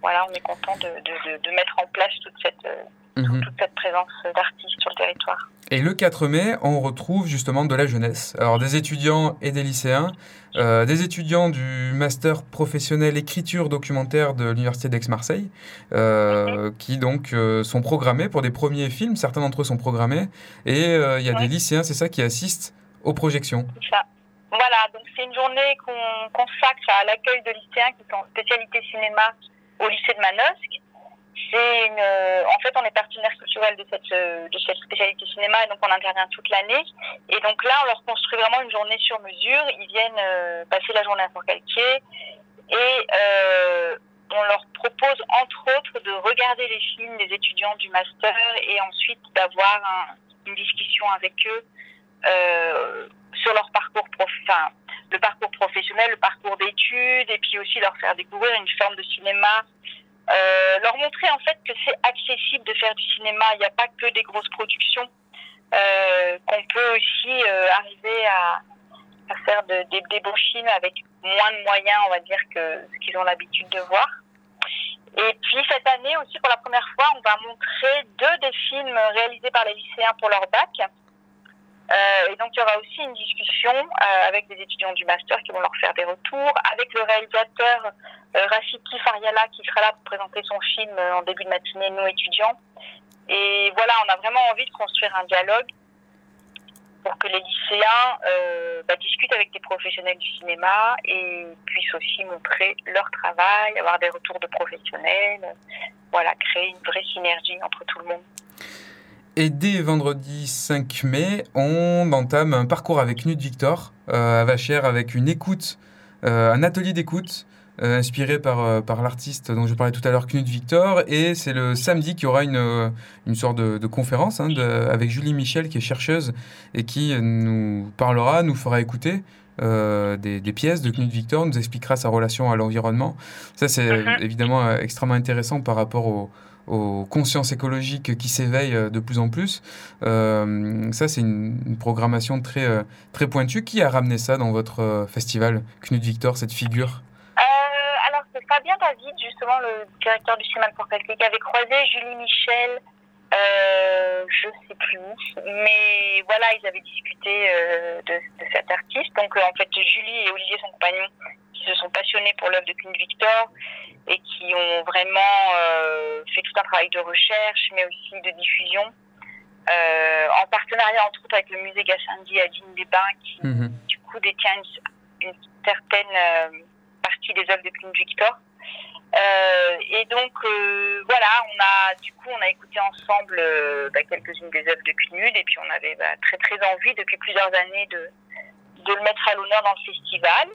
Voilà, on est content de, de, de, de mettre en place toute cette, euh, Mhm. toute cette présence d'artistes sur le territoire. Et le 4 mai, on retrouve justement de la jeunesse. Alors des étudiants et des lycéens, euh, des étudiants du master professionnel écriture documentaire de l'université d'Aix-Marseille, euh, qui donc euh, sont programmés pour des premiers films. Certains d'entre eux sont programmés, et il y a Ouais. des lycéens, c'est ça, qui assistent aux projections. Ça. Voilà, donc c'est une journée qu'on consacre à l'accueil de lycéens qui sont en spécialité cinéma au lycée de Manosque. Euh, en fait, on est partenaire culturel de cette, euh, spécialité cinéma et donc on intervient toute l'année. Et donc là, on leur construit vraiment une journée sur mesure. Ils viennent euh, passer la journée à Fort-Calquier et euh, on leur propose entre autres de regarder les films des étudiants du master et ensuite d'avoir un- une discussion avec eux euh, sur leur parcours enfin, le parcours professionnel, le parcours d'études, et puis aussi leur faire découvrir une forme de cinéma, euh, leur montrer en fait que c'est accessible de faire du cinéma. Il n'y a pas que des grosses productions, euh, qu'on peut aussi euh, arriver à, faire de- des, beaux films avec moins de moyens, on va dire, que ce qu'ils ont l'habitude de voir. Et puis cette année aussi, pour la première fois, on va montrer deux des films réalisés par les lycéens pour leur bac. Euh, et donc, il y aura aussi une discussion euh, avec des étudiants du master qui vont leur faire des retours, avec le réalisateur euh, Rafiki qui sera là pour présenter son film euh, en début de matinée, nous étudiants. Et voilà, on a vraiment envie de construire un dialogue pour que les lycéens bah, discutent avec des professionnels du cinéma et puissent aussi montrer leur travail, avoir des retours de professionnels, voilà, créer une vraie synergie entre tout le monde. Et dès vendredi 5 mai, on entame un parcours avec Knut Victor euh, à Vachères avec une écoute, euh, un atelier d'écoute euh, inspiré par, par l'artiste dont je parlais tout à l'heure, Knut Victor. Et c'est le samedi qu'il y aura une, une sorte de, de conférence hein, de- avec Julie Michel qui est chercheuse et qui nous parlera, nous fera écouter. des, des pièces de Knut Victor, nous expliquera sa relation à l'environnement. Ça, c'est Mhm. évidemment extrêmement intéressant par rapport au, aux consciences écologiques qui s'éveillent euh, de plus en plus. Euh, ça, c'est une, programmation très, euh, très pointue. Qui a ramené ça dans votre festival, Knut Victor, cette figure? Alors, c'est Fabien David, justement, le directeur du cinéma de Port-Calquier, qui avait croisé Julie Michel je sais plus. Mais voilà, ils avaient discuté de, cet artiste. Donc en fait, Julie et Olivier, son compagnon, qui se sont passionnés pour l'œuvre de Queen Victor et qui ont vraiment euh, fait tout un travail de recherche, mais aussi de diffusion, euh, en partenariat entre autres avec le musée Gassendi à Digne-les-Bains, qui Mhm. du coup détient une, une certaine euh, partie des œuvres de Queen Victor. Euh, et donc euh, voilà, on a du coup on a écouté ensemble euh, bah, quelques-unes des œuvres de Knud et puis on avait bah, très très envie depuis plusieurs années de de le mettre à l'honneur dans le festival.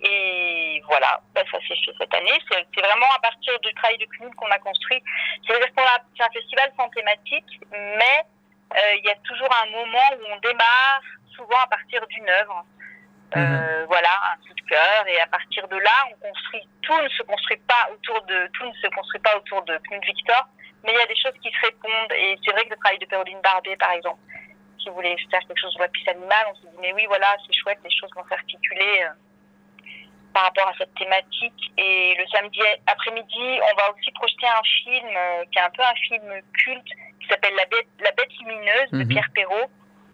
Et voilà, bah, ça s'est fait cette année. C'est vraiment à partir du travail de Knud qu'on a construit. C'est un festival sans thématique, mais euh, il y a toujours un moment où on démarre souvent à partir d'une œuvre. Euh, Voilà, un coup de cœur. Et à partir de là, on construit. Tout ne se construit pas autour de tout ne se construit pas autour de Knut Victor, mais il y a des choses qui se répondent. Et c'est vrai que le travail de Péroline Barbet, par exemple, qui voulait faire quelque chose sur la piste animale, on s'est dit mais oui, voilà, c'est chouette, les choses vont s'articuler euh, par rapport à cette thématique. Et le samedi après-midi, on va aussi projeter un film euh, qui est un peu un film culte qui s'appelle La Bête, La Bête lumineuse de Mhm. Pierre Perrault,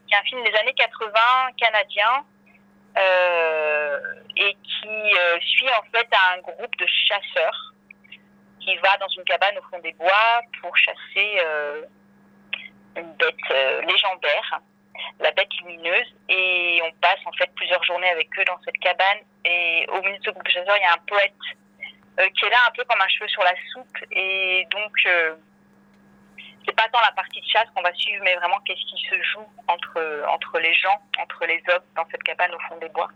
qui est un film des années 80 canadien euh, et qui euh, suit en fait un groupe de chasseurs qui va dans une cabane au fond des bois pour chasser une bête légendaire, la bête lumineuse, et on passe en fait plusieurs journées avec eux dans cette cabane. Et au milieu de ce groupe de chasseurs, il y a un poète euh, qui est là un peu comme un cheveu sur la soupe, et donc euh, c'est pas tant la partie de chasse qu'on va suivre, mais vraiment qu'est-ce qui se joue entre entre les gens, entre les hommes dans cette cabane au fond des bois,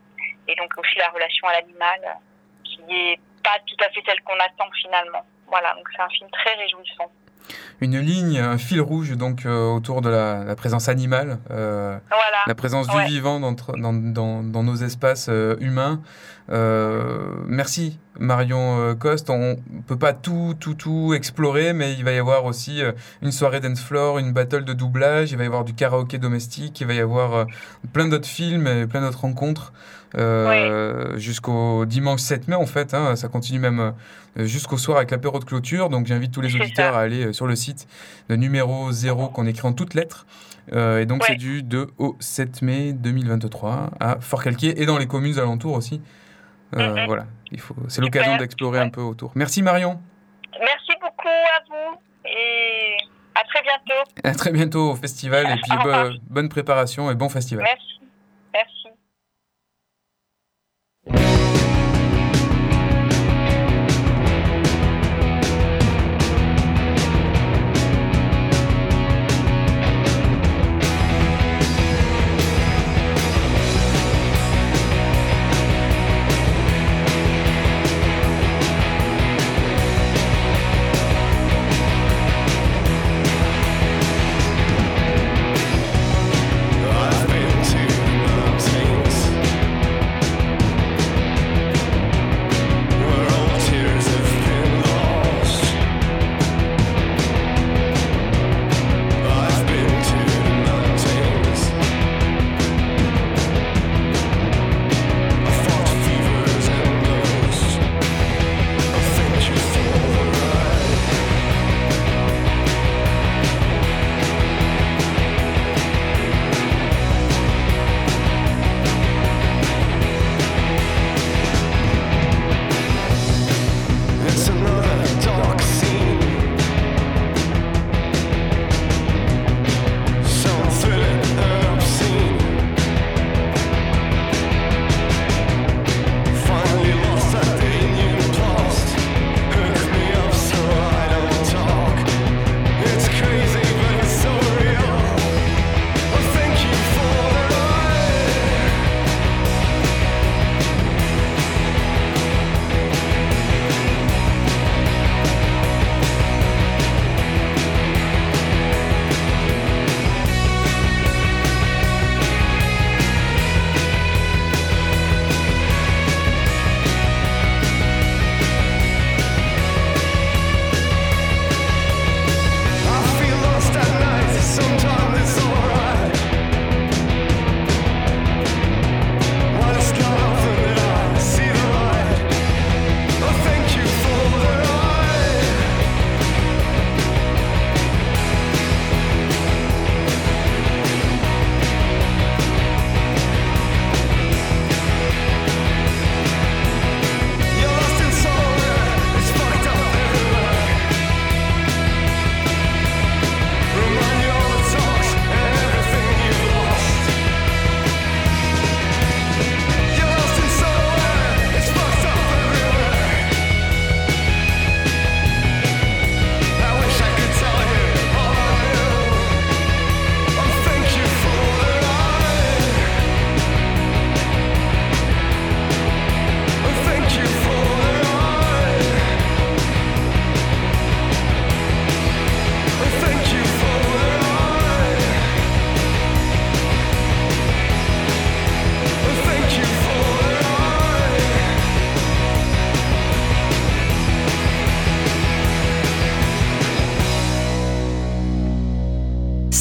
et donc aussi la relation à l'animal euh, qui est pas tout à fait celle qu'on attend finalement. Voilà, donc c'est un film très réjouissant. Une ligne, un fil rouge donc euh, autour de la, la présence animale, euh, Voilà. la présence Ouais. du vivant dans, dans, dans, dans nos espaces euh, humains. Merci Marion Coste. On peut pas tout, tout, tout explorer, mais il va y avoir aussi une soirée dance floor, une battle de doublage, il va y avoir du karaoké domestique, il va y avoir plein d'autres films et plein d'autres rencontres euh, jusqu'au dimanche 7 mai en fait. hein. ça continue même euh, jusqu'au soir avec l'apéro de clôture. Donc j'invite tous les auditeurs à aller euh, sur le site de numéro 0 qu'on écrit en toutes lettres. Euh, et donc Ouais. c'est du 2 au 7 mai 2023 à Fort-Calquier et dans les communes alentours aussi. Euh, Mhm. Voilà, il faut, c'est l'occasion d'explorer Ouais. un peu autour. Merci Marion. Merci beaucoup à vous et à très bientôt. À très bientôt au festival et puis bo- bonne préparation et bon festival. Merci.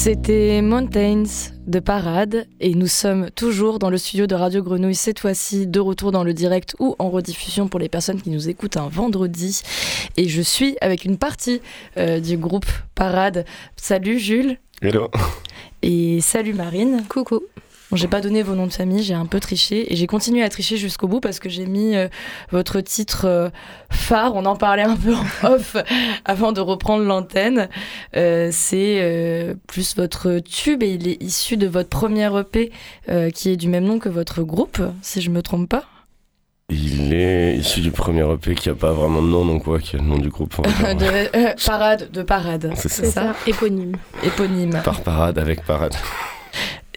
C'était Mountains de Parade et nous sommes toujours dans le studio de Radio Grenouille, cette fois-ci de retour dans le direct ou en rediffusion pour les personnes qui nous écoutent un vendredi. Et je suis avec une partie euh, du groupe Parade. Salut Jules. Hello. Et salut Marine. Coucou. Bon, j'ai pas donné vos noms de famille, j'ai un peu triché et j'ai continué à tricher jusqu'au bout parce que j'ai mis euh, votre titre euh, phare, on en parlait un peu en [LAUGHS] off avant de reprendre l'antenne. Euh, c'est euh, plus votre tube et il est issu de votre première EP euh, qui est du même nom que votre groupe, si je me trompe pas. Il est issu du premier EP qui a pas vraiment de nom, donc ouais, qui a le nom du groupe. [LAUGHS] de, euh, parade, de parade. C'est C'est ça. Éponyme. Éponyme. Par parade avec parade.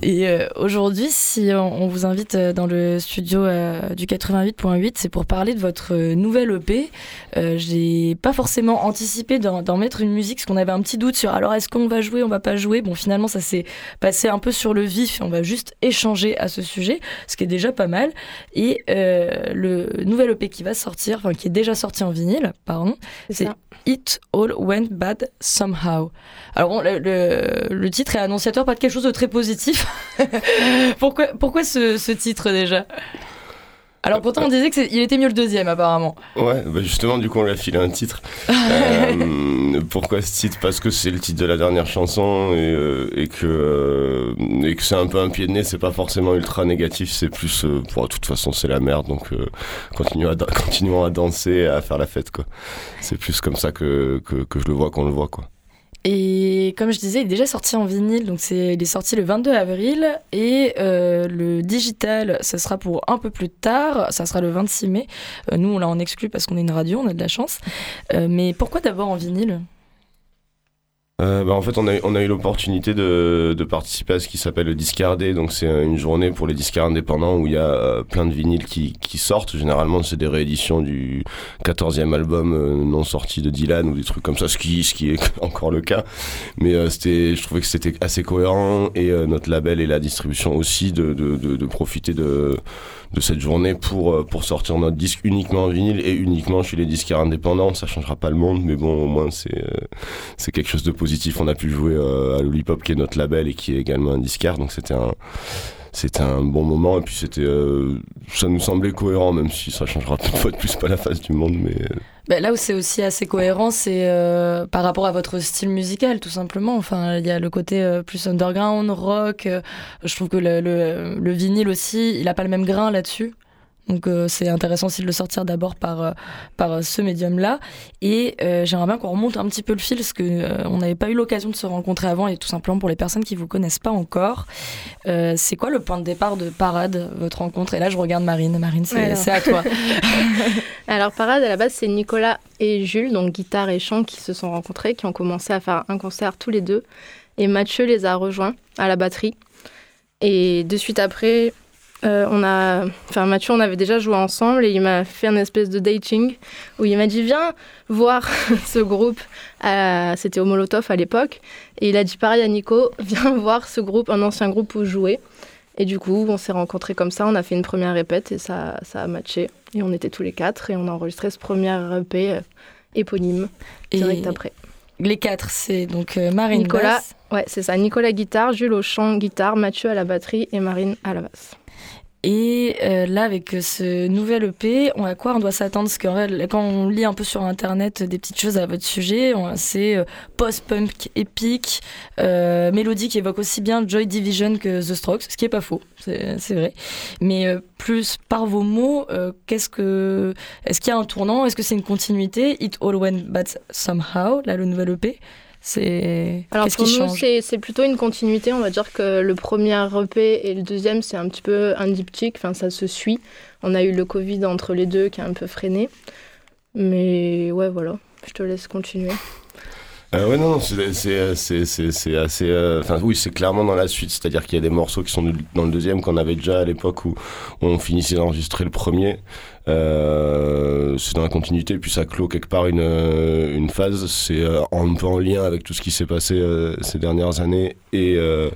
Et euh, aujourd'hui, si on, on vous invite euh, dans le studio euh, du 88.8, c'est pour parler de votre euh, nouvelle EP. Euh, J'ai pas forcément anticipé d'en mettre une musique, parce qu'on avait un petit doute sur alors est-ce qu'on va jouer, on va pas jouer? Bon, finalement, ça s'est passé un peu sur le vif et on va juste échanger à ce sujet, ce qui est déjà pas mal. Et euh, le nouvel EP qui va sortir, enfin qui est déjà sorti en vinyle, pardon, c'est. It All Went Bad Somehow. Alors bon, le, le- le titre est annonciateur, pas de quelque chose de très positif. [LAUGHS] pourquoi pourquoi ce, ce titre déjà? Alors pourtant on disait qu'il était mieux le deuxième apparemment. Ouais, bah justement, du coup, on lui a filé un titre. [LAUGHS] Euh, pourquoi ce titre? Parce que c'est le titre de la dernière chanson et, euh, et que, euh, et que c'est un peu un pied de nez, c'est pas forcément ultra négatif, c'est plus. bon, de toute façon, c'est la merde, donc continuons, à, [LAUGHS] continuons à danser et à faire la fête, quoi. C'est plus comme ça que, que, que je le vois qu'on le voit, quoi. Et comme je disais, il est déjà sorti en vinyle, donc c'est, il est sorti le 22 avril. Et euh, le digital, ça sera pour un peu plus tard, ça sera le 26 mai. Euh, nous, on l'a en exclu parce qu'on est une radio, on a de la chance. Euh, mais pourquoi d'abord en vinyle? Euh, bah, en fait, on a, eu- on a eu l'opportunité de, de participer à ce qui s'appelle le Discardé. Donc, c'est une journée pour les disquaires indépendants où il y a euh, plein de vinyles qui, qui sortent. Généralement, c'est des rééditions du 14e album euh, non sorti de Dylan ou des trucs comme ça, ce qui, ce qui est [LAUGHS] encore le cas. Mais euh, c'était, je trouvais que c'était assez cohérent et notre label et la distribution aussi de, de, de profiter de, de cette journée pour, euh, pour sortir notre disque uniquement en vinyle et uniquement chez les disquaires indépendants. Ça changera pas le monde, mais bon, au moins, c'est. euh, c'est quelque chose de positif. On a pu jouer euh, à Lollipop, qui est notre label et qui est également un disquaire, donc c'était un, c'était un bon moment. Et puis c'était, euh, ça nous semblait cohérent, même si ça changera fois de plus pas la face du monde, mais euh, Ben, là où c'est aussi assez cohérent, c'est euh, par rapport à votre style musical, tout simplement. Enfin, il y a le côté plus underground, rock. je trouve que le, le, le vinyle aussi, il a pas le même grain là-dessus. Donc euh, c'est intéressant aussi de le sortir d'abord par, euh, par euh, ce médium-là. Et euh, j'aimerais bien qu'on remonte un petit peu le fil, parce que euh, on n'avait pas eu l'occasion de se rencontrer avant, et tout simplement pour les personnes qui vous connaissent pas encore. C'est quoi le point de départ de Parade, votre rencontre? Et là, je regarde Marine. Marine, c'est à toi. [LAUGHS] Alors Parade, à la base, c'est Nicolas et Jules, donc guitare et chant, qui se sont rencontrés, qui ont commencé à faire un concert tous les deux. Et Mathieu les a rejoints à la batterie. Et de suite après, euh, on a, enfin Mathieu, on avait déjà joué ensemble et il m'a fait un espèce de dating où il m'a dit viens voir [LAUGHS] ce groupe. à- C'était au Molotov à l'époque. Et il a dit pareil à Nico, [LAUGHS] viens voir ce groupe, un ancien groupe où je jouais. Et du coup, on s'est rencontrés comme ça, on a fait une première répète et ça, ça a matché. Et on était tous les quatre et on a enregistré ce premier EP euh, éponyme direct Et après. les quatre, c'est donc euh, Marine Nicolas. basse, Ouais, c'est ça. Nicolas guitare, Jules au chant guitare, Mathieu à la batterie et Marine à la basse. Et euh, là, avec ce nouvel EP, à quoi on doit s'attendre? Parce que quand on lit un peu sur Internet des petites choses à votre sujet, c'est euh, post-punk épique, euh, mélodie qui évoque aussi bien Joy Division que The Strokes, ce qui est pas faux, c'est vrai. Mais euh, plus par vos mots, qu'est-ce que, est-ce qu'il y a un tournant? Est-ce que c'est une continuité? It All Went Bad Somehow, là, le nouvel EP c'est Alors qu'est-ce pour qui nous, c'est c'est plutôt une continuité. On va dire que le premier EP et le deuxième, c'est un petit peu un diptyque. Enfin, ça se suit. On a eu le Covid entre les deux qui a un peu freiné. Mais ouais, voilà. Je te laisse continuer. Euh, ouais, non, non, c'est- c'est c'est- c'est- c'est assez. euh, Enfin, oui, c'est clairement dans la suite. C'est-à-dire qu'il y a des morceaux qui sont dans le deuxième qu'on avait déjà à l'époque où on finissait d'enregistrer le premier. Euh, c'est dans la continuité, puis ça clôt quelque part une, euh, une phase. C'est euh, un peu en lien avec tout ce qui s'est passé euh, ces dernières années et. euh,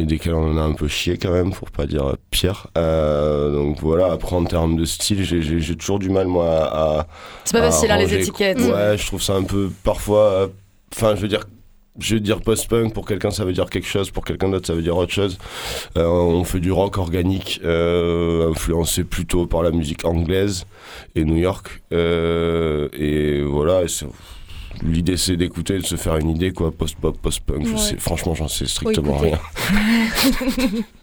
et desquels on en a un peu chié quand même, pour pas dire pire. Euh, donc voilà, après en termes de style, j'ai- j'ai j'ai toujours du mal moi à, C'est pas à facile, hein, les étiquettes. Ouais, je trouve ça un peu parfois. euh, Enfin, je veux dire, je vais dire post-punk, pour quelqu'un ça veut dire quelque chose, pour quelqu'un d'autre ça veut dire autre chose. Euh, on fait du rock organique, euh, influencé plutôt par la musique anglaise et New York. Euh, et voilà, l'idée c'est d'écouter, de se faire une idée, quoi, post-pop, post-punk. Ouais. franchement, j'en sais strictement rien. [LAUGHS] [LAUGHS]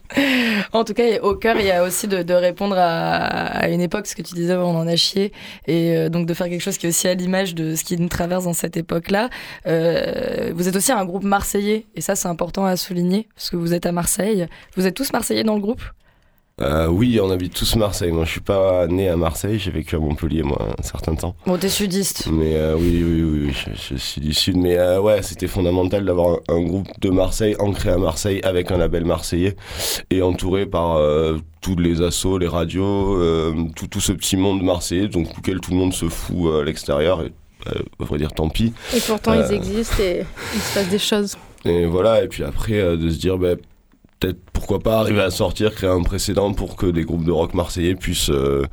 En tout cas, au cœur, il y a aussi de, répondre à, à une époque, ce que tu disais, on en a chié, et euh, donc de faire quelque chose qui est aussi à l'image de ce qui nous traverse dans cette époque-là. Euh, vous êtes aussi un groupe marseillais, et ça c'est important à souligner, parce que vous êtes à Marseille. Vous êtes tous marseillais dans le groupe? Euh, oui, on habite tous Marseille. Moi, je suis pas né à Marseille, j'ai vécu à Montpellier, moi, un certain temps. Bon, t'es sudiste. Mais euh, oui, oui, oui, oui, je, je suis du Sud. Mais euh, ouais, c'était fondamental d'avoir un, un groupe de Marseille ancré à Marseille avec un label marseillais et entouré par tous les assos, les radios, tout, tout ce petit monde marseillais, donc auquel tout le monde se fout à l'extérieur. Et à vrai dire, tant pis. Et pourtant, ils existent et il se passe des choses. Et voilà, et puis après, de se dire, bah, pourquoi pas arriver à sortir, créer un précédent pour que des groupes de rock marseillais puissent, euh,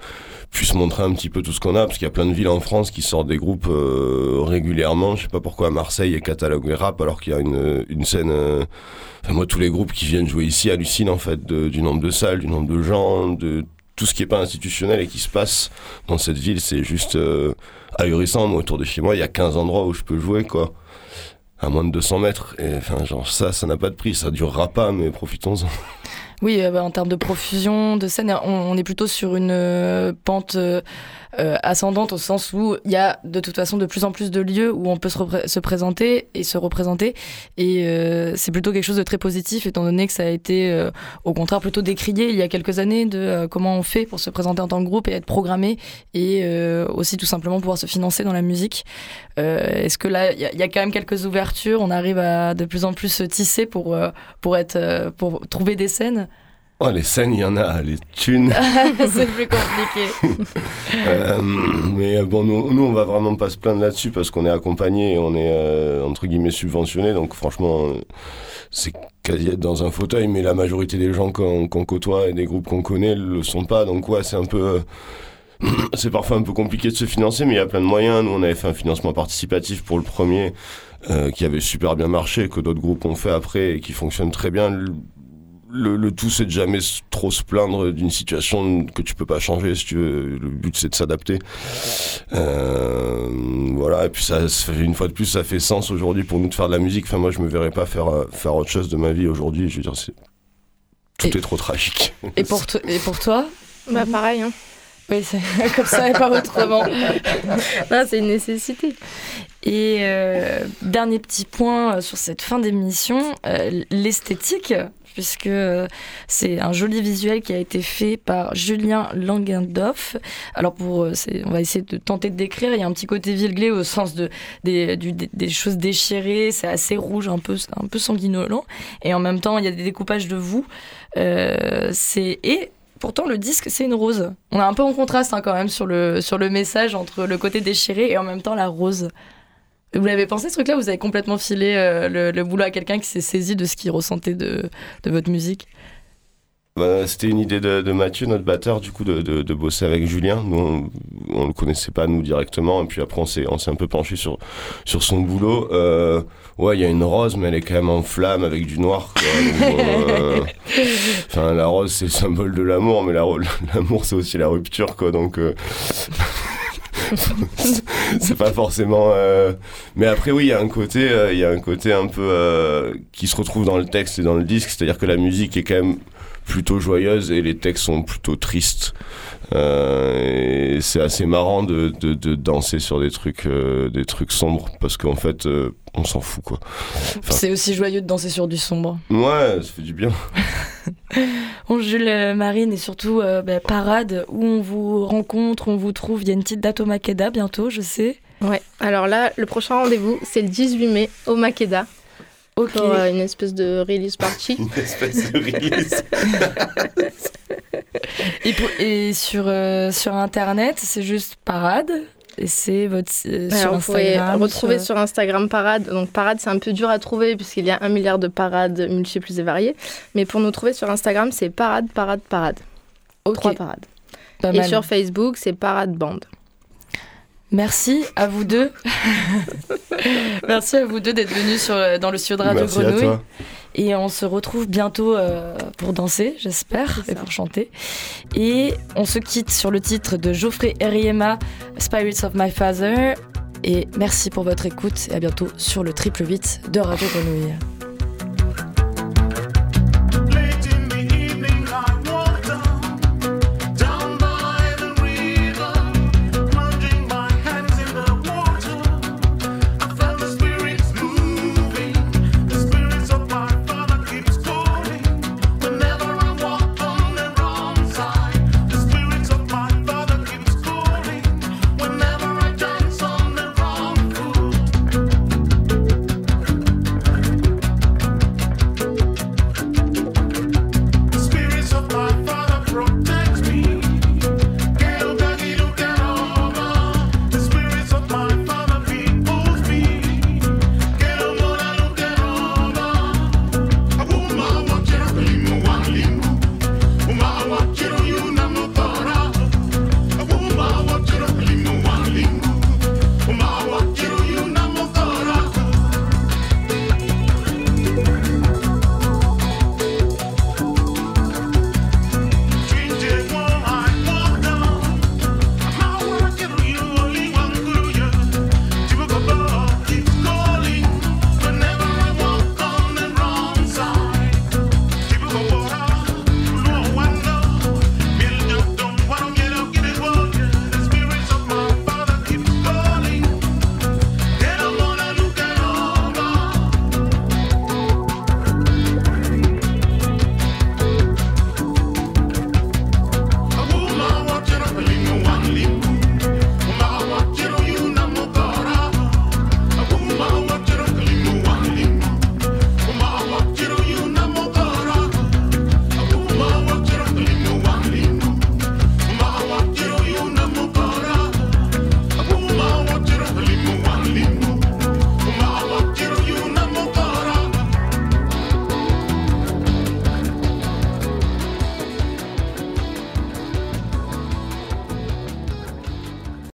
puissent montrer un petit peu tout ce qu'on a, parce qu'il y a plein de villes en France qui sortent des groupes euh, régulièrement. Je sais pas pourquoi Marseille est catalogué rap alors qu'il y a une, une scène. euh, moi, tous les groupes qui viennent jouer ici hallucinent en fait du nombre de salles, du nombre de gens, de tout ce qui est pas institutionnel et qui se passe dans cette ville. C'est juste ahurissant. Moi, autour de chez moi, il y a 15 endroits où je peux jouer, quoi à moins de 200 mètres. Et enfin, genre, ça, ça n'a pas de prix, ça durera pas, mais profitons-en. Oui, euh, bah, en termes de profusion de scènes, on, est plutôt sur une euh, pente euh, ascendante au sens où il y a de toute façon de plus en plus de lieux où on peut se, se présenter et se représenter. Et euh, c'est plutôt quelque chose de très positif étant donné que ça a été euh, au contraire plutôt décrié il y a quelques années de euh, comment on fait pour se présenter en tant que groupe et être programmé et euh, aussi tout simplement pouvoir se financer dans la musique. Euh, Est-ce que là, il y, y a quand même quelques ouvertures, on arrive à de plus en plus se tisser pour, pour, être, pour trouver des scènes? Oh, les scènes, il y en a, les thunes. [LAUGHS] c'est plus compliqué. [LAUGHS] Euh, mais euh, bon, nous, nous, on va vraiment pas se plaindre là-dessus parce qu'on est accompagné et on est, euh, entre guillemets, subventionné. Donc, franchement, c'est quasi être dans un fauteuil, mais la majorité des gens qu'on côtoie et des groupes qu'on connaît le sont pas. Donc, ouais, c'est un peu. euh, [CLEARS THROAT] c'est parfois un peu compliqué de se financer, mais il y a plein de moyens. Nous, on avait fait un financement participatif pour le premier, qui avait super bien marché, que d'autres groupes ont fait après et qui fonctionne très bien. Le, tout, c'est de jamais trop se plaindre d'une situation que tu peux pas changer. Si tu veux. Le but, c'est de s'adapter. Euh, voilà. Et puis, ça, une fois de plus, ça fait sens aujourd'hui pour nous de faire de la musique. Enfin, moi, je me verrais pas faire, euh, faire autre chose de ma vie aujourd'hui. Je veux dire, c'est. Tout Et- est trop tragique. Et pour, to- et pour toi? Bah, pareil, hein. Oui, c'est [LAUGHS] comme ça et pas autrement. [LAUGHS] Non, c'est une nécessité. Et euh, dernier petit point sur cette fin d'émission, euh, l'esthétique, puisque euh, c'est un joli visuel qui a été fait par Julien Langendorf. Alors pour, euh, on va essayer de tenter de décrire. Il y a un petit côté vilglé au sens de des, choses déchirées. C'est assez rouge, un peu, un peu sanguinolent. Et en même temps, il y a des découpages de vous. Euh, et Pourtant, le disque, c'est une rose. On est un peu en contraste hein, quand même sur le, sur le message entre le côté déchiré et en même temps la rose. Vous l'avez pensé ce truc-là Vous avez complètement filé euh, le, le boulot à quelqu'un qui s'est saisi de ce qu'il ressentait de, de votre musique Bah, C'était une idée de, de Mathieu, notre batteur, du coup, de, de, de bosser avec Julien. Nous, on, on le connaissait pas, nous, directement. Et puis après, on s'est, on s'est un peu penché sur, sur son boulot. Euh, ouais, il y a une rose, mais elle est quand même en flamme avec du noir. euh, [LAUGHS] Enfin, la rose, c'est le symbole de l'amour, mais la, l'amour, c'est aussi la rupture, quoi. Donc, [LAUGHS] c'est pas forcément. euh, Mais après, oui, il y a un côté, euh, il y a un côté un peu euh, qui se retrouve dans le texte et dans le disque, c'est-à-dire que la musique est quand même plutôt joyeuse et les textes sont plutôt tristes. Euh, et c'est assez marrant de, de, de danser sur des trucs, euh, des trucs sombres parce qu'en fait, on s'en fout, quoi. Enfin- C'est aussi joyeux de danser sur du sombre. Ouais, ça fait du bien. [LAUGHS] Bon, Jules euh, Marine et surtout euh, bah, Parade, où on vous rencontre, on vous trouve. Il y a une petite date au Makeda bientôt, je sais. Ouais. Alors là, le prochain rendez-vous, c'est le 18 mai au Makeda Ok. pour euh, une espèce de release party. [LAUGHS] Une espèce de release. [LAUGHS] Et, pour- et sur, euh, sur Internet, c'est juste Parade. Et c'est votre euh, sur Alors, vous pouvez Instagram. retrouver sur- sur Instagram Parade. Donc Parade, c'est un peu dur à trouver puisqu'il y a un milliard de parades multiples et variées. Mais pour nous trouver sur Instagram, c'est Parade, Parade, Parade. Ok, Trois parades. pas Et mal. sur Facebook, c'est Parade Band. Merci à vous deux. [LAUGHS] Merci à vous deux d'être venus sur, dans le studio de Radio Merci à Grenouille. toi. Et on se retrouve bientôt euh, pour danser, j'espère, et pour chanter. Et on se quitte sur le titre de Geoffrey Eriema, Spirits of My Father. Et merci pour votre écoute et à bientôt sur le triple 8 de Radio Grenouille.